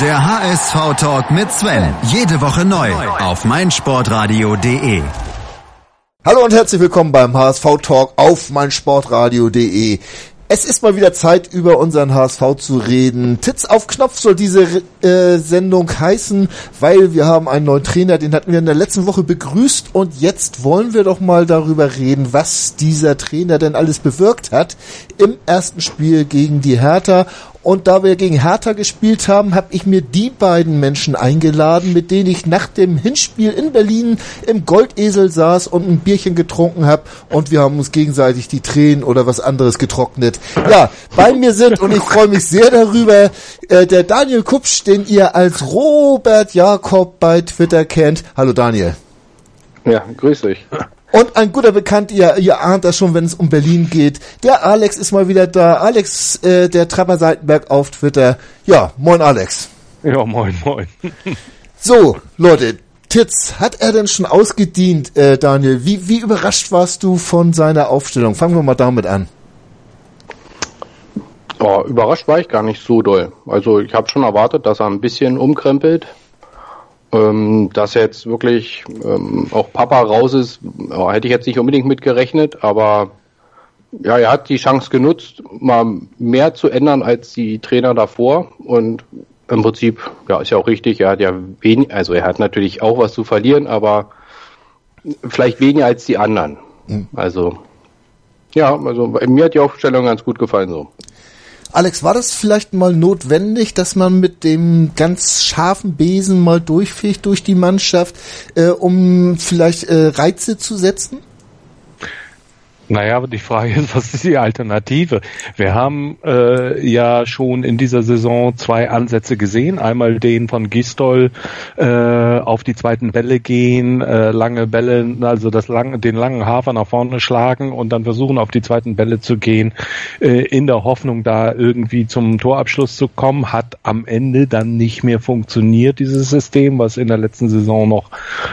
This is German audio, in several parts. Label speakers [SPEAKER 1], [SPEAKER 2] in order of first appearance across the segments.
[SPEAKER 1] Der HSV-Talk mit Sven. Jede Woche neu auf meinsportradio.de.
[SPEAKER 2] Hallo und herzlich willkommen beim HSV-Talk auf meinsportradio.de. Es ist mal wieder Zeit, über unseren HSV zu reden. Titz auf Knopf soll diese äh, Sendung heißen, weil wir haben einen neuen Trainer, den hatten wir in der letzten Woche begrüßt und jetzt wollen wir doch mal darüber reden, was dieser Trainer denn alles bewirkt hat im ersten Spiel gegen die Hertha und da wir gegen Hertha gespielt haben, habe ich mir die beiden Menschen eingeladen, mit denen ich nach dem Hinspiel in Berlin im Goldesel saß und ein Bierchen getrunken habe. Und wir haben uns gegenseitig die Tränen oder was anderes getrocknet. Ja, bei mir sind, und ich freue mich sehr darüber, äh, der Daniel Kupsch, den ihr als Robert Jakob bei Twitter kennt. Hallo Daniel.
[SPEAKER 3] Ja, grüß dich.
[SPEAKER 2] Und ein guter Bekannt, ihr, ihr ahnt das schon, wenn es um Berlin geht. Der Alex ist mal wieder da. Alex, äh, der Trapper Seitenberg auf Twitter. Ja, moin Alex.
[SPEAKER 3] Ja, moin, moin.
[SPEAKER 2] so, Leute, Titz, hat er denn schon ausgedient, äh, Daniel? Wie, wie überrascht warst du von seiner Aufstellung? Fangen wir mal damit an.
[SPEAKER 3] Oh, überrascht war ich gar nicht so doll. Also ich habe schon erwartet, dass er ein bisschen umkrempelt, ähm, dass jetzt wirklich ähm, auch Papa raus ist, oh, hätte ich jetzt nicht unbedingt mit gerechnet, aber ja, er hat die Chance genutzt, mal mehr zu ändern als die Trainer davor und im Prinzip, ja, ist ja auch richtig, er hat ja wenig, also er hat natürlich auch was zu verlieren, aber vielleicht weniger als die anderen. Mhm. Also, ja, also mir hat die Aufstellung ganz gut gefallen so.
[SPEAKER 2] Alex, war das vielleicht mal notwendig, dass man mit dem ganz scharfen Besen mal durchfegt durch die Mannschaft, äh, um vielleicht äh, Reize zu setzen?
[SPEAKER 4] Naja, aber die Frage ist, was ist die Alternative? Wir haben äh, ja schon in dieser Saison zwei Ansätze gesehen. Einmal den von Gistol äh, auf die zweiten Bälle gehen, äh, lange Bälle, also das lange, den langen Hafer nach vorne schlagen und dann versuchen auf die zweiten Bälle zu gehen, äh, in der Hoffnung, da irgendwie zum Torabschluss zu kommen. Hat am Ende dann nicht mehr funktioniert, dieses System, was in der letzten Saison noch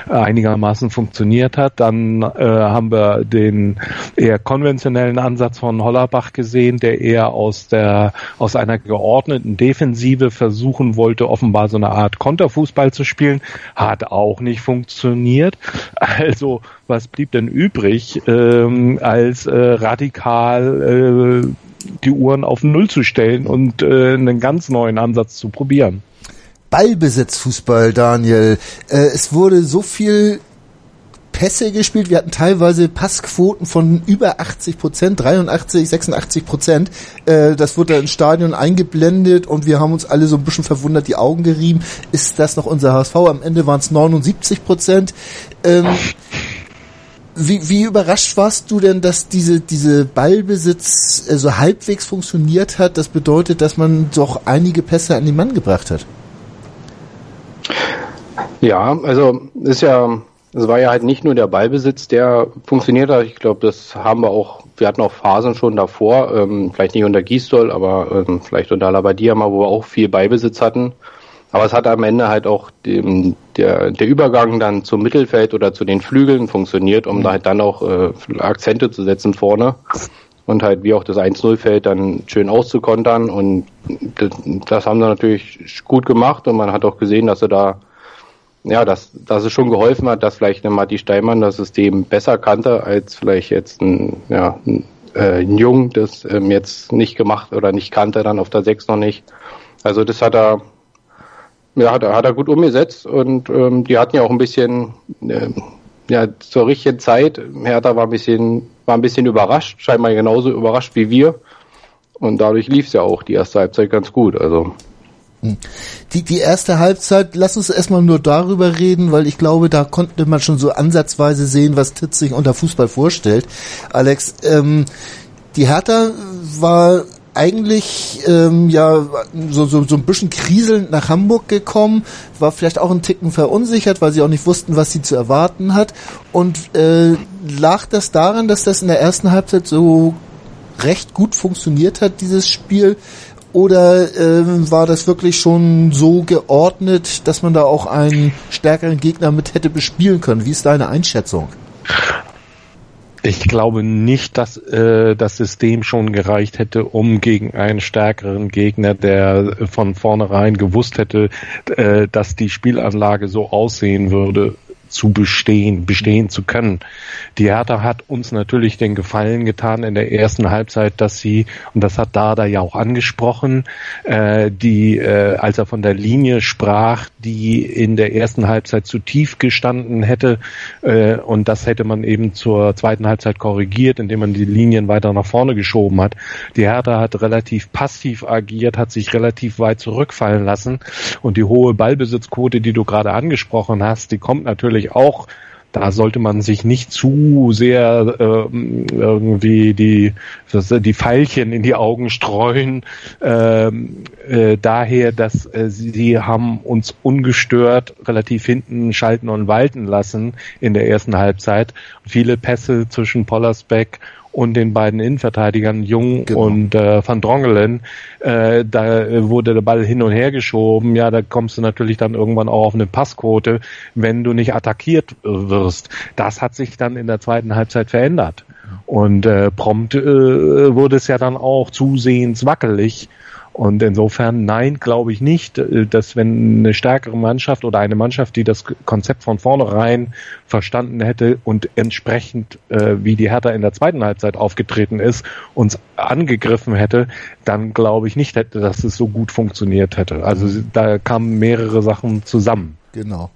[SPEAKER 4] einigermaßen funktioniert hat. Dann äh, haben wir den eher konventionellen Ansatz von Hollerbach gesehen, der eher aus der aus einer geordneten Defensive versuchen wollte, offenbar so eine Art Konterfußball zu spielen, hat auch nicht funktioniert. Also was blieb denn übrig, ähm, als äh, radikal äh, die Uhren auf Null zu stellen und äh, einen ganz neuen Ansatz zu probieren?
[SPEAKER 2] Ballbesitzfußball, Daniel. Äh, es wurde so viel Pässe gespielt. Wir hatten teilweise Passquoten von über 80 Prozent, 83, 86 Prozent. Äh, das wurde da im Stadion eingeblendet und wir haben uns alle so ein bisschen verwundert die Augen gerieben. Ist das noch unser HSV? Am Ende waren es 79 Prozent. Ähm, wie, wie überrascht warst du denn, dass diese, diese Ballbesitz äh, so halbwegs funktioniert hat? Das bedeutet, dass man doch einige Pässe an den Mann gebracht hat.
[SPEAKER 3] Ja, also ist ja es war ja halt nicht nur der Ballbesitz, der funktioniert hat. Ich glaube, das haben wir auch, wir hatten auch Phasen schon davor, ähm, vielleicht nicht unter Gießdoll, aber ähm, vielleicht unter Labadia mal, wo wir auch viel Ballbesitz hatten. Aber es hat am Ende halt auch dem, der, der Übergang dann zum Mittelfeld oder zu den Flügeln funktioniert, um da halt dann auch äh, Akzente zu setzen vorne und halt wie auch das 1-0-Feld dann schön auszukontern. Und das, das haben sie natürlich gut gemacht und man hat auch gesehen, dass sie da ja, dass, dass es schon geholfen hat, dass vielleicht eine Matti Steinmann das System besser kannte, als vielleicht jetzt ein, ja, ein, äh, ein Jung, das ähm, jetzt nicht gemacht oder nicht kannte, dann auf der 6 noch nicht. Also das hat er, ja, hat hat er gut umgesetzt und ähm, die hatten ja auch ein bisschen, äh, ja, zur richtigen Zeit. Hertha war ein bisschen, war ein bisschen überrascht, scheinbar genauso überrascht wie wir. Und dadurch lief es ja auch die erste Halbzeit ganz gut. Also.
[SPEAKER 2] Die, die erste Halbzeit, lass uns erstmal nur darüber reden, weil ich glaube, da konnte man schon so ansatzweise sehen, was Titz sich unter Fußball vorstellt. Alex, ähm, die Hertha war eigentlich ähm, ja so, so, so ein bisschen kriselnd nach Hamburg gekommen, war vielleicht auch ein Ticken verunsichert, weil sie auch nicht wussten, was sie zu erwarten hat. Und äh, lag das daran, dass das in der ersten Halbzeit so recht gut funktioniert hat, dieses Spiel, oder ähm, war das wirklich schon so geordnet, dass man da auch einen stärkeren Gegner mit hätte bespielen können? Wie ist deine Einschätzung?
[SPEAKER 4] Ich glaube nicht, dass äh, das System schon gereicht hätte, um gegen einen stärkeren Gegner, der von vornherein gewusst hätte, äh, dass die Spielanlage so aussehen würde, zu bestehen, bestehen zu können. Die Hertha hat uns natürlich den Gefallen getan in der ersten Halbzeit, dass sie, und das hat Dada ja auch angesprochen, äh, die, äh, als er von der Linie sprach, die in der ersten Halbzeit zu tief gestanden hätte, äh, und das hätte man eben zur zweiten Halbzeit korrigiert, indem man die Linien weiter nach vorne geschoben hat. Die Hertha hat relativ passiv agiert, hat sich relativ weit zurückfallen lassen und die hohe Ballbesitzquote, die du gerade angesprochen hast, die kommt natürlich natürlich auch, da sollte man sich nicht zu sehr äh, irgendwie die, die Pfeilchen in die Augen streuen. Ähm, äh, daher, dass äh, sie haben uns ungestört relativ hinten schalten und walten lassen in der ersten Halbzeit. Viele Pässe zwischen Pollersbeck und den beiden Innenverteidigern Jung genau. und äh, Van Drongelen, äh, da wurde der Ball hin und her geschoben. Ja, da kommst du natürlich dann irgendwann auch auf eine Passquote, wenn du nicht attackiert wirst. Das hat sich dann in der zweiten Halbzeit verändert. Und äh, prompt äh, wurde es ja dann auch zusehends wackelig. Und insofern, nein, glaube ich nicht, äh, dass wenn eine stärkere Mannschaft oder eine Mannschaft, die das Konzept von vornherein verstanden hätte und entsprechend, äh, wie die Hertha in der zweiten Halbzeit aufgetreten ist, uns angegriffen hätte, dann glaube ich nicht, hätte, dass es so gut funktioniert hätte. Also da kamen mehrere Sachen zusammen.
[SPEAKER 2] Genau.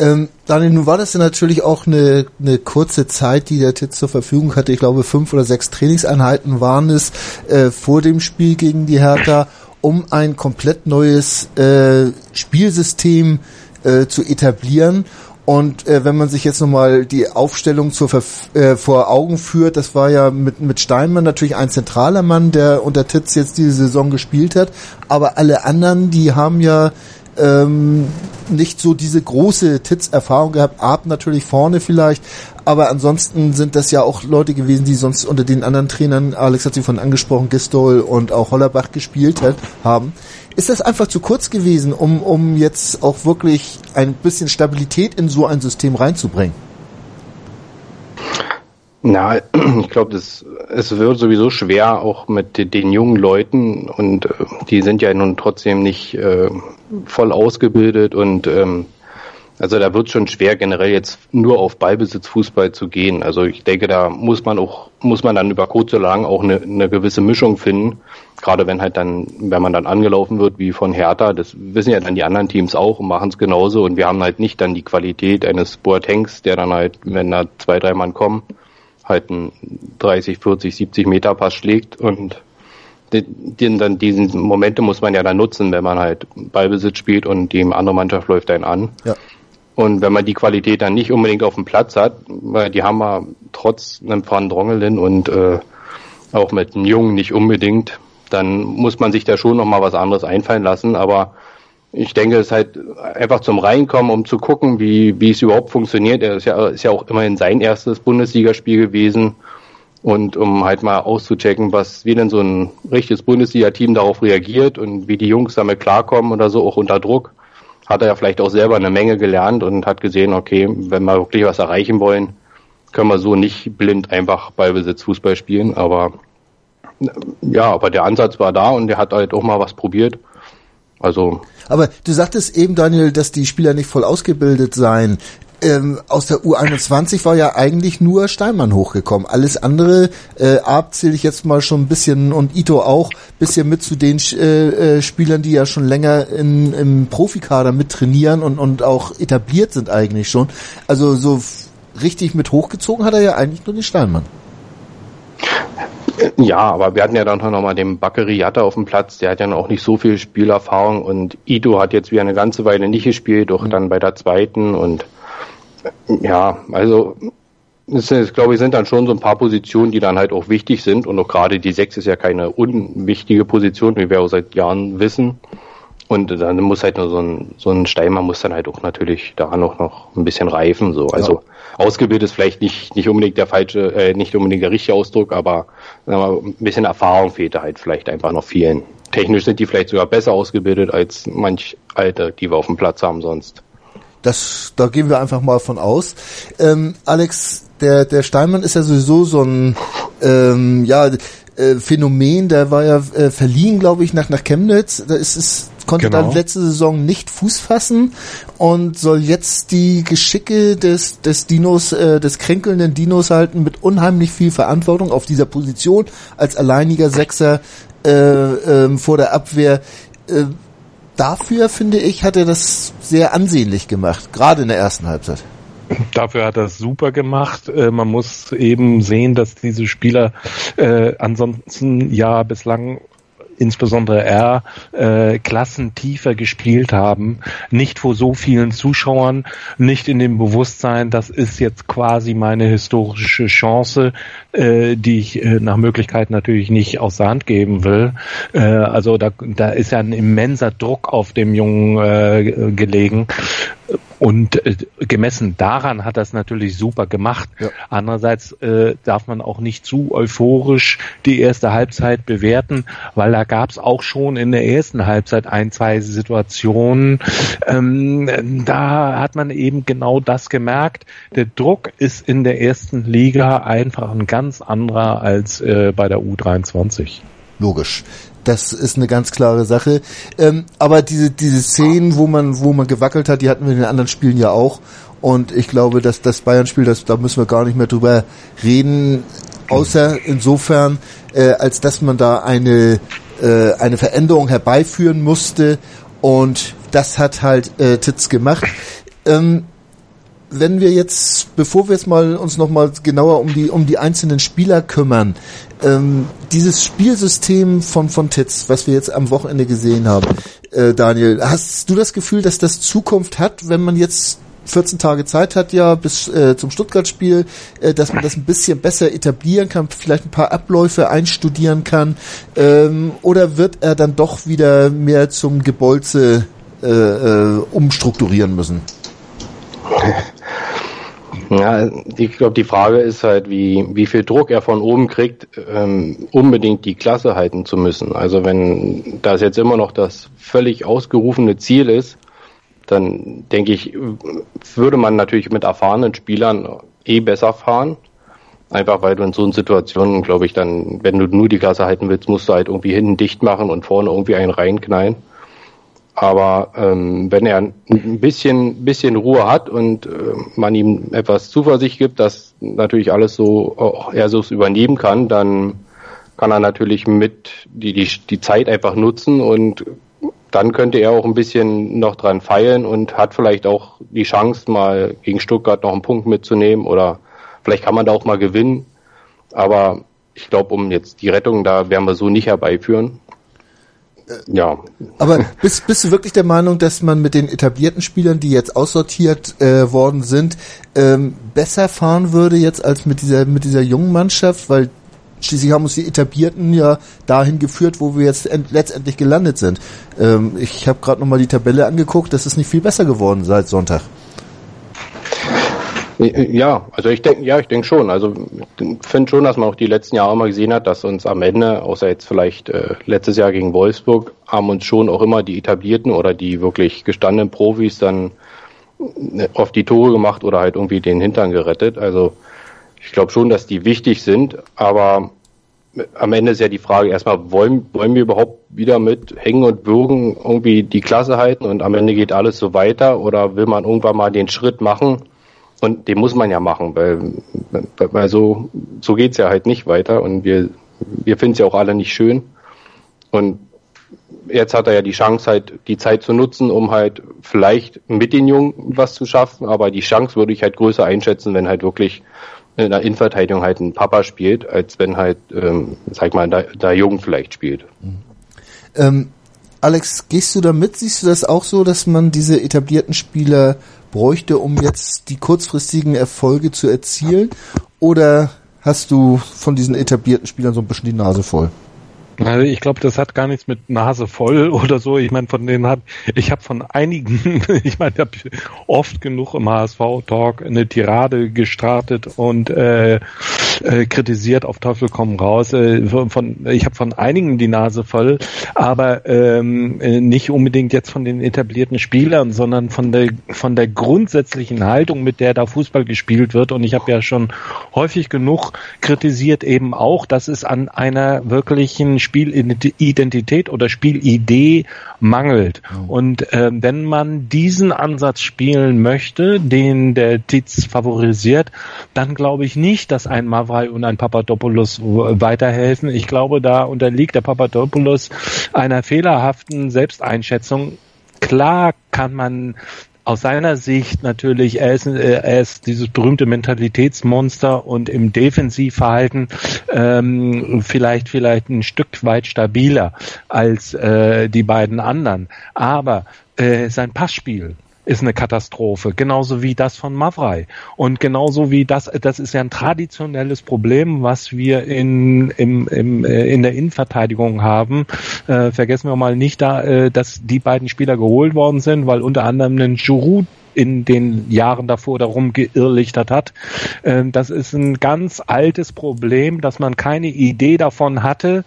[SPEAKER 2] Ähm, Daniel, nun war das ja natürlich auch eine, eine kurze Zeit, die der Titz zur Verfügung hatte. Ich glaube, fünf oder sechs Trainingseinheiten waren es äh, vor dem Spiel gegen die Hertha, um ein komplett neues äh, Spielsystem äh, zu etablieren. Und äh, wenn man sich jetzt nochmal die Aufstellung zur Verf äh, vor Augen führt, das war ja mit, mit Steinmann natürlich ein zentraler Mann, der unter Titz jetzt diese Saison gespielt hat. Aber alle anderen, die haben ja ähm, nicht so diese große Titz-Erfahrung gehabt. Ab natürlich vorne vielleicht, aber ansonsten sind das ja auch Leute gewesen, die sonst unter den anderen Trainern, Alex hat sie von angesprochen, Gistol und auch Hollerbach gespielt hat, haben. Ist das einfach zu kurz gewesen, um, um jetzt auch wirklich ein bisschen Stabilität in so ein System reinzubringen?
[SPEAKER 3] Na, ich glaube, es wird sowieso schwer, auch mit den jungen Leuten und äh, die sind ja nun trotzdem nicht äh, voll ausgebildet und ähm, also da wird schon schwer, generell jetzt nur auf Ballbesitzfußball zu gehen. Also ich denke, da muss man auch, muss man dann über kurz oder lang auch eine, eine gewisse Mischung finden. Gerade wenn halt dann, wenn man dann angelaufen wird wie von Hertha, das wissen ja dann die anderen Teams auch und machen es genauso. Und wir haben halt nicht dann die Qualität eines Boatengs, der dann halt, wenn da zwei, drei Mann kommen, halt einen 30, 40, 70 Meter Pass schlägt und den, dann diesen Momente muss man ja dann nutzen, wenn man halt Ballbesitz spielt und die andere Mannschaft läuft einen an. Ja. Und wenn man die Qualität dann nicht unbedingt auf dem Platz hat, weil die haben wir trotz einem Van Drongelen und äh, auch mit einem Jungen nicht unbedingt, dann muss man sich da schon nochmal was anderes einfallen lassen. Aber ich denke, es ist halt einfach zum Reinkommen, um zu gucken, wie, wie es überhaupt funktioniert. Er ist ja, ist ja auch immerhin sein erstes Bundesligaspiel gewesen. Und um halt mal auszuchecken, was, wie denn so ein richtiges Bundesliga-Team darauf reagiert und wie die Jungs damit klarkommen oder so, auch unter Druck, hat er ja vielleicht auch selber eine Menge gelernt und hat gesehen, okay, wenn wir wirklich was erreichen wollen, können wir so nicht blind einfach Ballbesitz Fußball spielen. Aber ja, aber der Ansatz war da und er hat halt auch mal was probiert. Also.
[SPEAKER 2] Aber du sagtest eben, Daniel, dass die Spieler nicht voll ausgebildet seien. Ähm, aus der U21 war ja eigentlich nur Steinmann hochgekommen. Alles andere, äh, Ab zähle ich jetzt mal schon ein bisschen und Ito auch, bisschen mit zu den äh, äh, Spielern, die ja schon länger in, im Profikader mit trainieren und, und auch etabliert sind eigentlich schon. Also so richtig mit hochgezogen hat er ja eigentlich nur den Steinmann.
[SPEAKER 3] Ja, aber wir hatten ja dann noch mal den Bakary Yatta auf dem Platz, der hat ja noch nicht so viel Spielerfahrung und Ito hat jetzt wieder eine ganze Weile nicht gespielt, doch mhm. dann bei der zweiten und ja, also es ist, glaube ich, sind dann schon so ein paar Positionen, die dann halt auch wichtig sind und auch gerade die sechs ist ja keine unwichtige Position, wie wir auch seit Jahren wissen. Und dann muss halt nur so ein, so ein Steimer muss dann halt auch natürlich da noch, noch ein bisschen reifen, so. Also, ja ausgebildet ist vielleicht nicht, nicht unbedingt der falsche, äh, nicht unbedingt der richtige Ausdruck, aber sagen wir, ein bisschen Erfahrung fehlt da halt vielleicht einfach noch vielen. Technisch sind die vielleicht sogar besser ausgebildet als manch Alte, die wir auf dem Platz haben sonst.
[SPEAKER 2] Das, da gehen wir einfach mal von aus. Ähm, Alex, der, der Steinmann ist ja sowieso so ein, ähm, ja, äh, Phänomen, der war ja äh, verliehen, glaube ich, nach, nach Chemnitz. Da ist es, konnte genau. dann letzte Saison nicht Fuß fassen und soll jetzt die Geschicke des, des Dinos, äh, des kränkelnden Dinos halten mit unheimlich viel Verantwortung auf dieser Position als alleiniger Sechser äh, äh, vor der Abwehr. Äh, dafür, finde ich, hat er das sehr ansehnlich gemacht, gerade in der ersten Halbzeit.
[SPEAKER 4] Dafür hat er es super gemacht. Äh, man muss eben sehen, dass diese Spieler äh, ansonsten ja bislang insbesondere er, äh, Klassen tiefer gespielt haben, nicht vor so vielen Zuschauern, nicht in dem Bewusstsein, das ist jetzt quasi meine historische Chance, äh, die ich äh, nach Möglichkeit natürlich nicht aus der Hand geben will. Äh, also da, da ist ja ein immenser Druck auf dem Jungen äh, gelegen. Und äh, gemessen daran hat das natürlich super gemacht. Ja. Andererseits äh, darf man auch nicht zu euphorisch die erste Halbzeit bewerten, weil da gab es auch schon in der ersten Halbzeit ein, zwei Situationen. Ähm, da hat man eben genau das gemerkt. Der Druck ist in der ersten Liga einfach ein ganz anderer als äh, bei der U23.
[SPEAKER 2] Logisch. Das ist eine ganz klare Sache. Ähm, aber diese, diese Szenen, wo man, wo man gewackelt hat, die hatten wir in den anderen Spielen ja auch. Und ich glaube, dass das Bayern-Spiel, das, da müssen wir gar nicht mehr drüber reden, außer insofern, äh, als dass man da eine, äh, eine Veränderung herbeiführen musste. Und das hat halt äh, Titz gemacht. Ähm, wenn wir jetzt, bevor wir jetzt mal uns noch mal genauer um die um die einzelnen Spieler kümmern, ähm, dieses Spielsystem von von Titz, was wir jetzt am Wochenende gesehen haben, äh, Daniel, hast du das Gefühl, dass das Zukunft hat, wenn man jetzt 14 Tage Zeit hat ja bis äh, zum Stuttgart-Spiel, äh, dass man das ein bisschen besser etablieren kann, vielleicht ein paar Abläufe einstudieren kann, ähm, oder wird er dann doch wieder mehr zum Gebolze äh, äh, umstrukturieren müssen?
[SPEAKER 3] Ja, ich glaube, die Frage ist halt, wie, wie viel Druck er von oben kriegt, ähm, unbedingt die Klasse halten zu müssen. Also wenn das jetzt immer noch das völlig ausgerufene Ziel ist, dann denke ich, würde man natürlich mit erfahrenen Spielern eh besser fahren. Einfach weil du in so einer Situation, glaube ich, dann, wenn du nur die Klasse halten willst, musst du halt irgendwie hinten dicht machen und vorne irgendwie einen reinknallen. Aber ähm, wenn er ein bisschen, bisschen Ruhe hat und äh, man ihm etwas Zuversicht gibt, dass natürlich alles so auch er so übernehmen kann, dann kann er natürlich mit die, die, die Zeit einfach nutzen und dann könnte er auch ein bisschen noch dran feilen und hat vielleicht auch die Chance, mal gegen Stuttgart noch einen Punkt mitzunehmen oder vielleicht kann man da auch mal gewinnen. Aber ich glaube, um jetzt die Rettung, da werden wir so nicht herbeiführen
[SPEAKER 2] ja. Aber bist, bist du wirklich der Meinung, dass man mit den etablierten Spielern, die jetzt aussortiert äh, worden sind, ähm, besser fahren würde jetzt als mit dieser mit dieser jungen Mannschaft, weil schließlich haben uns die etablierten ja dahin geführt, wo wir jetzt letztendlich gelandet sind. Ähm, ich habe gerade noch mal die Tabelle angeguckt, das ist nicht viel besser geworden seit Sonntag.
[SPEAKER 3] Ja, also ich denke, ja, ich denke schon. Also finde schon, dass man auch die letzten Jahre immer gesehen hat, dass uns am Ende, außer jetzt vielleicht äh, letztes Jahr gegen Wolfsburg, haben uns schon auch immer die etablierten oder die wirklich gestandenen Profis dann äh, auf die Tore gemacht oder halt irgendwie den Hintern gerettet. Also ich glaube schon, dass die wichtig sind, aber am Ende ist ja die Frage erstmal, wollen, wollen wir überhaupt wieder mit Hängen und Würgen irgendwie die Klasse halten und am Ende geht alles so weiter oder will man irgendwann mal den Schritt machen? Und den muss man ja machen, weil, weil so, so geht's ja halt nicht weiter und wir, wir finden es ja auch alle nicht schön. Und jetzt hat er ja die Chance, halt die Zeit zu nutzen, um halt vielleicht mit den Jungen was zu schaffen, aber die Chance würde ich halt größer einschätzen, wenn halt wirklich in der Innenverteidigung halt ein Papa spielt, als wenn halt, ähm, sag mal, da, da Jung vielleicht spielt. Mhm.
[SPEAKER 2] Ähm, Alex, gehst du da mit? Siehst du das auch so, dass man diese etablierten Spieler bräuchte, um jetzt die kurzfristigen Erfolge zu erzielen? Oder hast du von diesen etablierten Spielern so ein bisschen die Nase voll?
[SPEAKER 4] Also ich glaube, das hat gar nichts mit Nase voll oder so. Ich meine, von denen hat ich habe von einigen, ich meine, ich habe oft genug im HSV Talk eine Tirade gestartet und äh, äh, kritisiert auf Teufel komm raus. Äh, von, ich habe von einigen die Nase voll, aber ähm, äh, nicht unbedingt jetzt von den etablierten Spielern, sondern von der von der grundsätzlichen Haltung, mit der da Fußball gespielt wird. Und ich habe ja schon häufig genug kritisiert eben auch, dass es an einer wirklichen Spielidentität oder Spielidee mangelt. Mhm. Und äh, wenn man diesen Ansatz spielen möchte, den der Titz favorisiert, dann glaube ich nicht, dass ein Mavrai und ein Papadopoulos weiterhelfen. Ich glaube, da unterliegt der Papadopoulos einer fehlerhaften Selbsteinschätzung. Klar kann man aus seiner Sicht natürlich, er ist, äh, er ist dieses berühmte Mentalitätsmonster und im Defensivverhalten ähm, vielleicht vielleicht ein Stück weit stabiler als äh, die beiden anderen. Aber äh, sein Passspiel ist eine Katastrophe, genauso wie das von Mavrai und genauso wie das, das ist ja ein traditionelles Problem, was wir in im, im, äh, in der Innenverteidigung haben. Äh, vergessen wir mal nicht da, äh, dass die beiden Spieler geholt worden sind, weil unter anderem ein Giroud in den Jahren davor darum geirrlichtert hat. Ähm, das ist ein ganz altes Problem, dass man keine Idee davon hatte,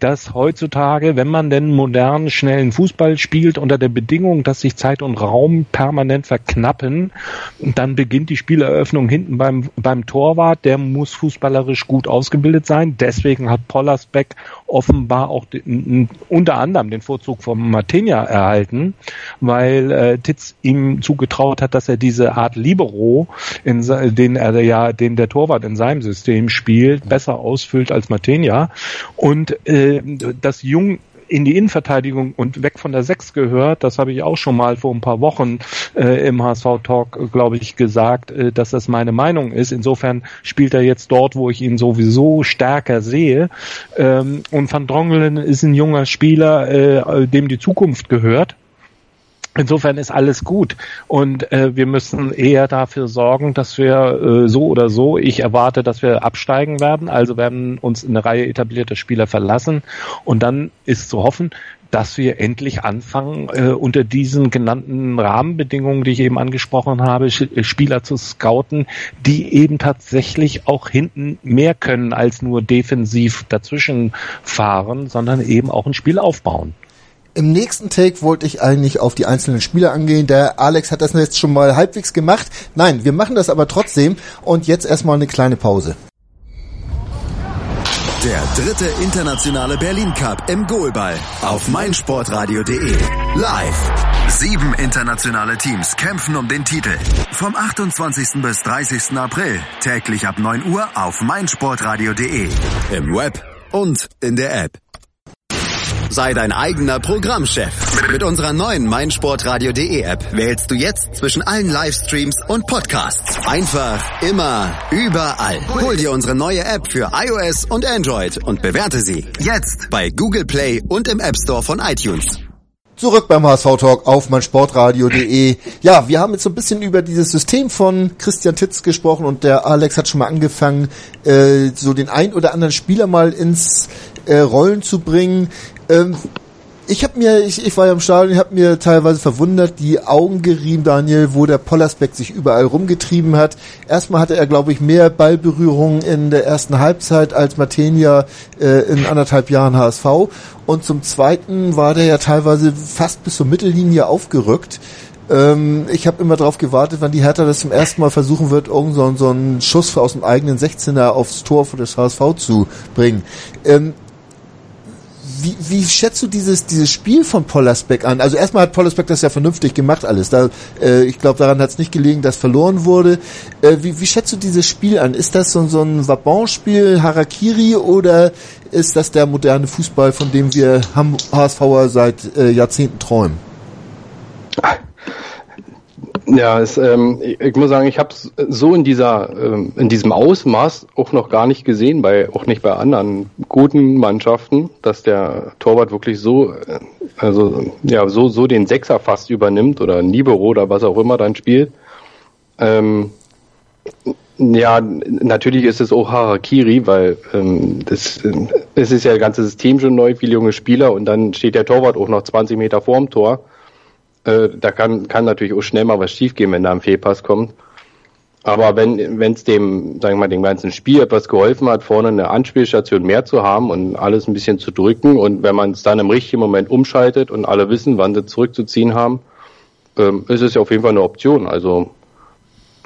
[SPEAKER 4] dass heutzutage, wenn man denn modernen, schnellen Fußball spielt, unter der Bedingung, dass sich Zeit und Raum permanent verknappen, dann beginnt die Spieleröffnung hinten beim, beim Torwart. Der muss fußballerisch gut ausgebildet sein. Deswegen hat Pollersbeck offenbar auch den, unter anderem den Vorzug von Martinia erhalten, weil äh, Titz ihm zugetraut hat, dass er diese Art Libero, in, den er ja, den der Torwart in seinem System spielt, besser ausfüllt als Martinia. Und äh, das Jung in die Innenverteidigung und weg von der Sechs gehört. Das habe ich auch schon mal vor ein paar Wochen äh, im HSV-Talk, glaube ich, gesagt, äh, dass das meine Meinung ist. Insofern spielt er jetzt dort, wo ich ihn sowieso stärker sehe. Ähm, und Van Drongelen ist ein junger Spieler, äh, dem die Zukunft gehört. Insofern ist alles gut. Und äh, wir müssen eher dafür sorgen, dass wir äh, so oder so, ich erwarte, dass wir absteigen werden, also werden uns eine Reihe etablierter Spieler verlassen. Und dann ist zu hoffen, dass wir endlich anfangen, äh, unter diesen genannten Rahmenbedingungen, die ich eben angesprochen habe, Spieler zu scouten, die eben tatsächlich auch hinten mehr können als nur defensiv dazwischen fahren, sondern eben auch ein Spiel aufbauen.
[SPEAKER 2] Im nächsten Take wollte ich eigentlich auf die einzelnen Spieler angehen. Der Alex hat das jetzt schon mal halbwegs gemacht. Nein, wir machen das aber trotzdem. Und jetzt erstmal eine kleine Pause.
[SPEAKER 1] Der dritte internationale Berlin Cup im Goalball auf meinsportradio.de. Live. Sieben internationale Teams kämpfen um den Titel. Vom 28. bis 30. April. Täglich ab 9 Uhr auf meinsportradio.de. Im Web und in der App. Sei dein eigener Programmchef. Mit unserer neuen meinsportradio.de App wählst du jetzt zwischen allen Livestreams und Podcasts. Einfach, immer, überall. Hol dir unsere neue App für iOS und Android und bewerte sie jetzt bei Google Play und im App Store von iTunes.
[SPEAKER 2] Zurück beim HSV Talk auf meinsportradio.de. Ja, wir haben jetzt so ein bisschen über dieses System von Christian Titz gesprochen und der Alex hat schon mal angefangen, äh, so den ein oder anderen Spieler mal ins äh, Rollen zu bringen. Ähm, ich habe mir, ich, ich war ja im Stadion, ich habe mir teilweise verwundert, die Augen gerieben, Daniel, wo der Pollersbeck sich überall rumgetrieben hat. Erstmal hatte er, glaube ich, mehr Ballberührungen in der ersten Halbzeit als Matenia äh, in anderthalb Jahren HSV. Und zum Zweiten war der ja teilweise fast bis zur Mittellinie aufgerückt. Ähm, ich habe immer darauf gewartet, wann die Hertha das zum ersten Mal versuchen wird, irgend so, so einen Schuss aus dem eigenen 16er aufs Tor für das HSV zu bringen. Ähm, wie, wie schätzt du dieses, dieses Spiel von Pollersbeck an? Also erstmal hat Pollersbeck das ja vernünftig gemacht alles. Da, äh, ich glaube, daran hat es nicht gelegen, dass verloren wurde. Äh, wie, wie schätzt du dieses Spiel an? Ist das so, so ein Wabon-Spiel, Harakiri oder ist das der moderne Fußball, von dem wir HSVer seit äh, Jahrzehnten träumen?
[SPEAKER 3] Ja, es, ähm, ich, ich, muss sagen, ich habe es so in dieser, ähm, in diesem Ausmaß auch noch gar nicht gesehen, bei auch nicht bei anderen guten Mannschaften, dass der Torwart wirklich so, äh, also ja, so so den Sechser fast übernimmt oder Libero oder was auch immer dann spielt. Ähm, ja, natürlich ist es auch Harakiri, weil ähm, das, es ist ja das ganze System schon neu, viele junge Spieler und dann steht der Torwart auch noch 20 Meter vorm Tor. Äh, da kann, kann natürlich auch schnell mal was schiefgehen, wenn da ein Fehlpass kommt. Aber wenn wenn es dem, sagen wir mal, dem ganzen Spiel etwas geholfen hat, vorne eine Anspielstation mehr zu haben und alles ein bisschen zu drücken und wenn man es dann im richtigen Moment umschaltet und alle wissen, wann sie zurückzuziehen haben, ähm, ist es ja auf jeden Fall eine Option. Also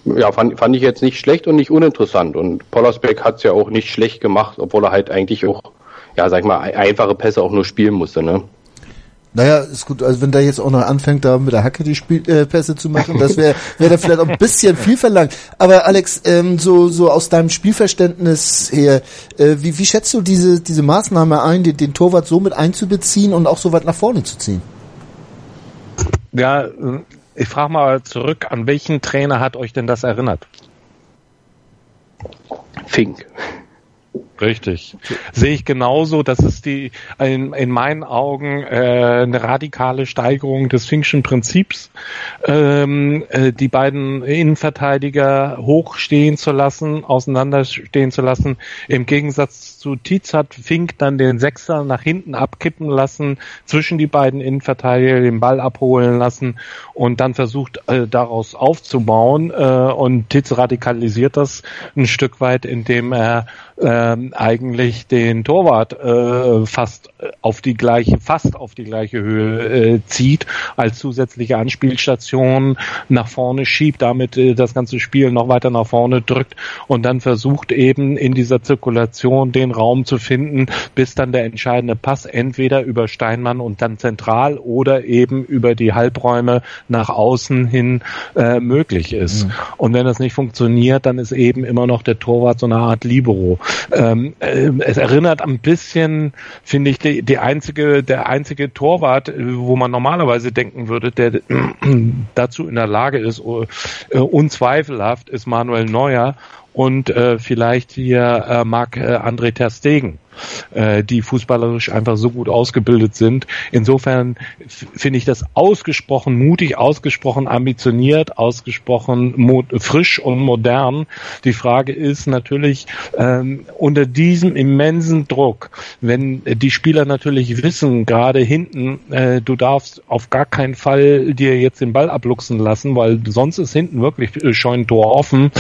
[SPEAKER 3] ja, fand, fand ich jetzt nicht schlecht und nicht uninteressant. Und Pollersbeck hat es ja auch nicht schlecht gemacht, obwohl er halt eigentlich auch, ja, sag ich mal, einfache Pässe auch nur spielen musste, ne?
[SPEAKER 2] Naja, ist gut. Also wenn da jetzt auch noch anfängt, da mit der Hacke die Spiel äh, Pässe zu machen, das wäre wär da vielleicht auch ein bisschen viel verlangt. Aber Alex, ähm, so so aus deinem Spielverständnis her, äh, wie, wie schätzt du diese diese Maßnahme ein, den, den Torwart so mit einzubeziehen und auch so weit nach vorne zu ziehen?
[SPEAKER 4] Ja, ich frage mal zurück, an welchen Trainer hat euch denn das erinnert?
[SPEAKER 3] Fink.
[SPEAKER 4] Richtig. Sehe ich genauso. Das ist die in, in meinen Augen äh, eine radikale Steigerung des Finkschen Prinzips, ähm, äh, die beiden Innenverteidiger hochstehen zu lassen, auseinanderstehen zu lassen. Im Gegensatz zu Tietz hat Fink dann den Sechser nach hinten abkippen lassen, zwischen die beiden Innenverteidiger den Ball abholen lassen und dann versucht äh, daraus aufzubauen. Äh, und Tietz radikalisiert das ein Stück weit, indem er ähm, eigentlich den Torwart äh, fast auf die gleiche, fast auf die gleiche Höhe äh, zieht, als zusätzliche Anspielstation nach vorne schiebt, damit äh, das ganze Spiel noch weiter nach vorne drückt und dann versucht eben in dieser Zirkulation den Raum zu finden, bis dann der entscheidende Pass entweder über Steinmann und dann zentral oder eben über die Halbräume nach außen hin äh, möglich ist. Mhm. Und wenn das nicht funktioniert, dann ist eben immer noch der Torwart so eine Art Libero. Ähm, äh, es erinnert ein bisschen, finde ich, die, die einzige, der einzige Torwart, äh, wo man normalerweise denken würde, der äh, dazu in der Lage ist, unzweifelhaft, ist Manuel Neuer und äh, vielleicht hier äh, Marc äh, André Ter Stegen äh, die fußballerisch einfach so gut ausgebildet sind. Insofern finde ich das ausgesprochen mutig, ausgesprochen ambitioniert, ausgesprochen frisch und modern. Die Frage ist natürlich ähm, unter diesem immensen Druck, wenn die Spieler natürlich wissen, gerade hinten, äh, du darfst auf gar keinen Fall dir jetzt den Ball abluchsen lassen, weil sonst ist hinten wirklich Scheunentor offen,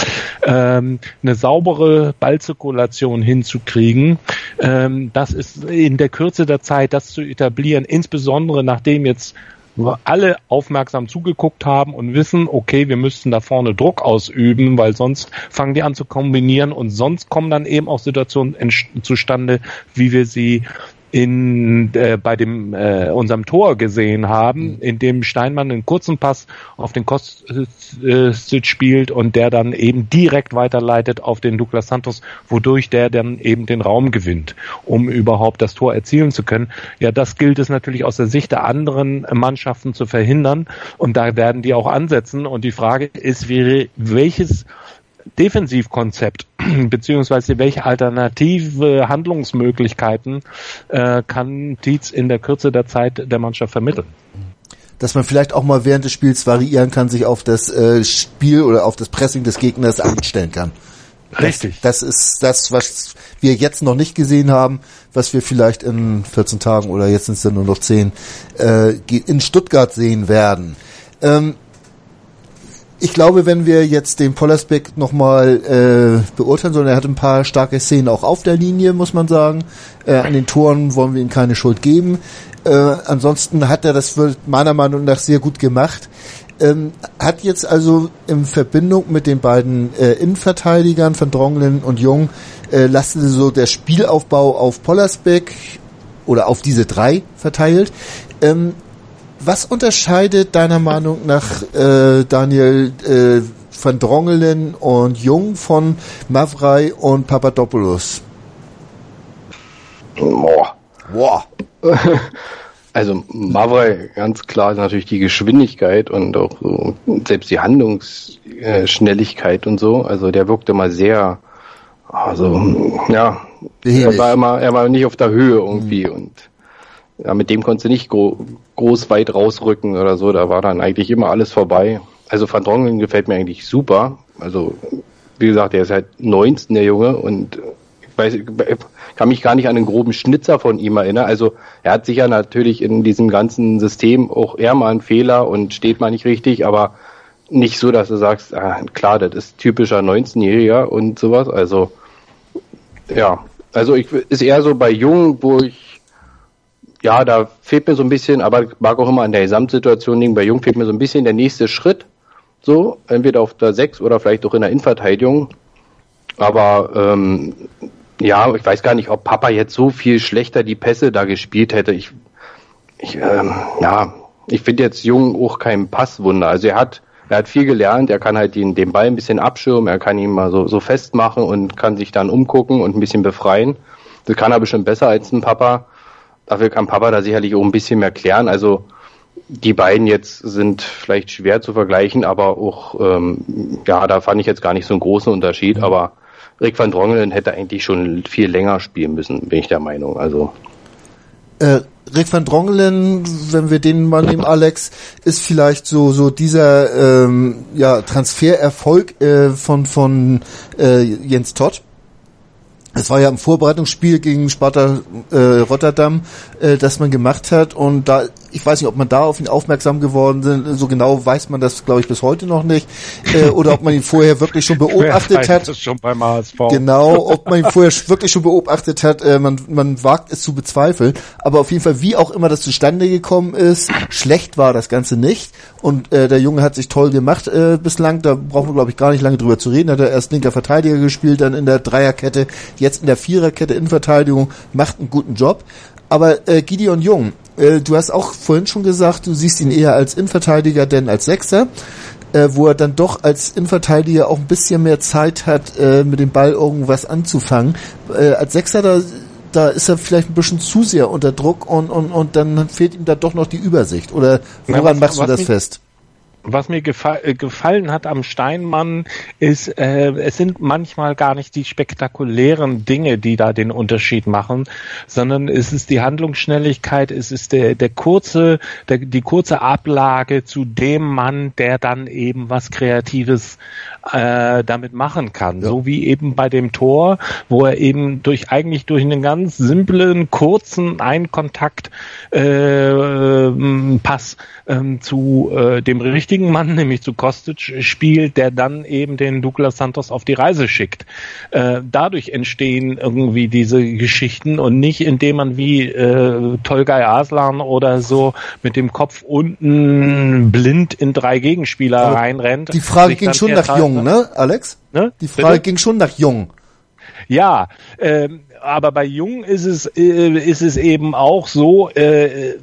[SPEAKER 4] ähm, eine saubere Ballzirkulation hinzukriegen. Äh, ähm, das ist in der Kürze der Zeit, das zu etablieren, insbesondere nachdem jetzt alle aufmerksam zugeguckt haben und wissen, okay, wir müssten da vorne Druck ausüben, weil sonst fangen die an zu kombinieren und sonst kommen dann eben auch Situationen zustande, wie wir sie in äh, bei dem äh, unserem Tor gesehen haben, mhm. in dem Steinmann einen kurzen Pass auf den Kostic äh, spielt und der dann eben direkt weiterleitet auf den Douglas Santos, wodurch der dann eben den Raum gewinnt, um überhaupt das Tor erzielen zu können. Ja, das gilt es natürlich aus der Sicht der anderen Mannschaften zu verhindern und da werden die auch ansetzen und die Frage ist, wäre welches Defensivkonzept beziehungsweise welche alternative Handlungsmöglichkeiten äh, kann Dietz in der Kürze der Zeit der Mannschaft vermitteln?
[SPEAKER 2] dass man vielleicht auch mal während des Spiels variieren kann, sich auf das äh, Spiel oder auf das Pressing des Gegners einstellen kann.
[SPEAKER 4] Richtig.
[SPEAKER 2] Das, das ist das, was wir jetzt noch nicht gesehen haben, was wir vielleicht in 14 Tagen oder jetzt sind es ja nur noch 10 äh, in Stuttgart sehen werden. Ähm, ich glaube, wenn wir jetzt den Pollersbeck nochmal äh, beurteilen sollen, er hat ein paar starke Szenen auch auf der Linie, muss man sagen. Äh, an den Toren wollen wir ihm keine Schuld geben. Äh, ansonsten hat er das meiner Meinung nach sehr gut gemacht. Ähm, hat jetzt also in Verbindung mit den beiden äh, Innenverteidigern von Dronglen und Jung äh, lassen sie so der Spielaufbau auf Pollersbeck oder auf diese drei verteilt. Ähm, was unterscheidet deiner Meinung nach äh, Daniel äh, van Drongelen und Jung von Mavrei und Papadopoulos?
[SPEAKER 3] Boah. Boah. Also Mavrei ganz klar natürlich die Geschwindigkeit und auch so, selbst die Handlungsschnelligkeit und so. Also der wirkte mal sehr, also ja, er war immer, er war nicht auf der Höhe irgendwie mhm. und ja, mit dem konntest du nicht gro groß weit rausrücken oder so. Da war dann eigentlich immer alles vorbei. Also Van Drongelen gefällt mir eigentlich super. Also, wie gesagt, der ist halt 19, der Junge, und ich weiß, kann mich gar nicht an einen groben Schnitzer von ihm erinnern. Also, er hat sicher natürlich in diesem ganzen System auch eher mal einen Fehler und steht mal nicht richtig, aber nicht so, dass du sagst, ah, klar, das ist typischer 19-Jähriger und sowas. Also, ja, also ich ist eher so bei Jungen, wo ich, ja, da fehlt mir so ein bisschen, aber mag auch immer an der Gesamtsituation liegen, bei Jungen fehlt mir so ein bisschen der nächste Schritt. So, entweder auf der 6 oder vielleicht auch in der Innenverteidigung. Aber ähm, ja, ich weiß gar nicht, ob Papa jetzt so viel schlechter die Pässe da gespielt hätte. Ich, ich ähm, ja, ich finde jetzt Jung auch kein Passwunder. Also er hat, er hat viel gelernt, er kann halt den, den Ball ein bisschen abschirmen, er kann ihn mal so, so festmachen und kann sich dann umgucken und ein bisschen befreien. Das kann er bestimmt besser als ein Papa. Dafür kann Papa da sicherlich auch ein bisschen mehr klären. Also die beiden jetzt sind vielleicht schwer zu vergleichen, aber auch, ähm, ja, da fand ich jetzt gar nicht so einen großen Unterschied, mhm. aber Rick van Drongelen hätte eigentlich schon viel länger spielen müssen, bin ich der Meinung. Also
[SPEAKER 2] äh, Rick van Drongelen, wenn wir den mal nehmen, Alex, ist vielleicht so so dieser ähm, ja Transfererfolg äh, von von äh, Jens Todd es war ja im Vorbereitungsspiel gegen Sparta äh, Rotterdam, äh, das man gemacht hat und da ich weiß nicht, ob man da auf ihn aufmerksam geworden sind. So genau weiß man das, glaube ich, bis heute noch nicht. Äh, oder ob man ihn vorher wirklich schon beobachtet hat.
[SPEAKER 4] Das schon beim HSV.
[SPEAKER 2] Genau, ob man ihn vorher wirklich schon beobachtet hat. Äh, man, man wagt es zu bezweifeln. Aber auf jeden Fall, wie auch immer das zustande gekommen ist, schlecht war das Ganze nicht. Und äh, der Junge hat sich toll gemacht äh, bislang. Da brauchen wir, glaube ich, gar nicht lange drüber zu reden. Hat er erst linker Verteidiger gespielt, dann in der Dreierkette, jetzt in der Viererkette Innenverteidigung, macht einen guten Job. Aber äh, Gideon Jung, äh, du hast auch vorhin schon gesagt, du siehst ihn eher als Innenverteidiger denn als Sechser, äh, wo er dann doch als Innenverteidiger auch ein bisschen mehr Zeit hat, äh, mit dem Ball irgendwas anzufangen. Äh, als Sechser da da ist er vielleicht ein bisschen zu sehr unter Druck und, und, und dann fehlt ihm da doch noch die Übersicht. Oder woran ja, was, machst du das fest?
[SPEAKER 4] Was mir gefa äh, gefallen hat am Steinmann ist, äh, es sind manchmal gar nicht die spektakulären Dinge, die da den Unterschied machen, sondern es ist die Handlungsschnelligkeit, es ist der, der kurze, der, die kurze Ablage zu dem Mann, der dann eben was Kreatives äh, damit machen kann. Ja. So wie eben bei dem Tor, wo er eben durch eigentlich durch einen ganz simplen, kurzen Einkontakt äh, Pass ähm, zu äh, dem richtigen Mann, nämlich zu Kostic, spielt, der dann eben den Douglas Santos auf die Reise schickt. Äh, dadurch entstehen irgendwie diese Geschichten und nicht indem man wie äh, Tolgay Aslan oder so mit dem Kopf unten blind in drei Gegenspieler Aber reinrennt.
[SPEAKER 2] Die Frage ging schon nach Jung, ne, Alex? Ne? Die Frage Bitte? ging schon nach Jung.
[SPEAKER 4] Ja, äh, aber bei Jung ist es äh, ist es eben auch so. Äh,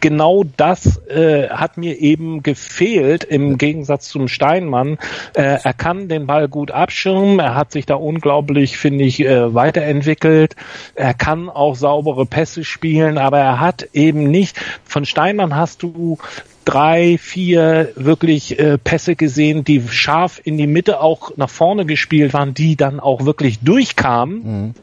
[SPEAKER 4] genau das äh, hat mir eben gefehlt im Gegensatz zum Steinmann. Äh, er kann den Ball gut abschirmen, er hat sich da unglaublich, finde ich, äh, weiterentwickelt. Er kann auch saubere Pässe spielen, aber er hat eben nicht, von Steinmann hast du drei, vier wirklich äh, Pässe gesehen, die scharf in die Mitte auch nach vorne gespielt waren, die dann auch wirklich durchkamen. Mhm.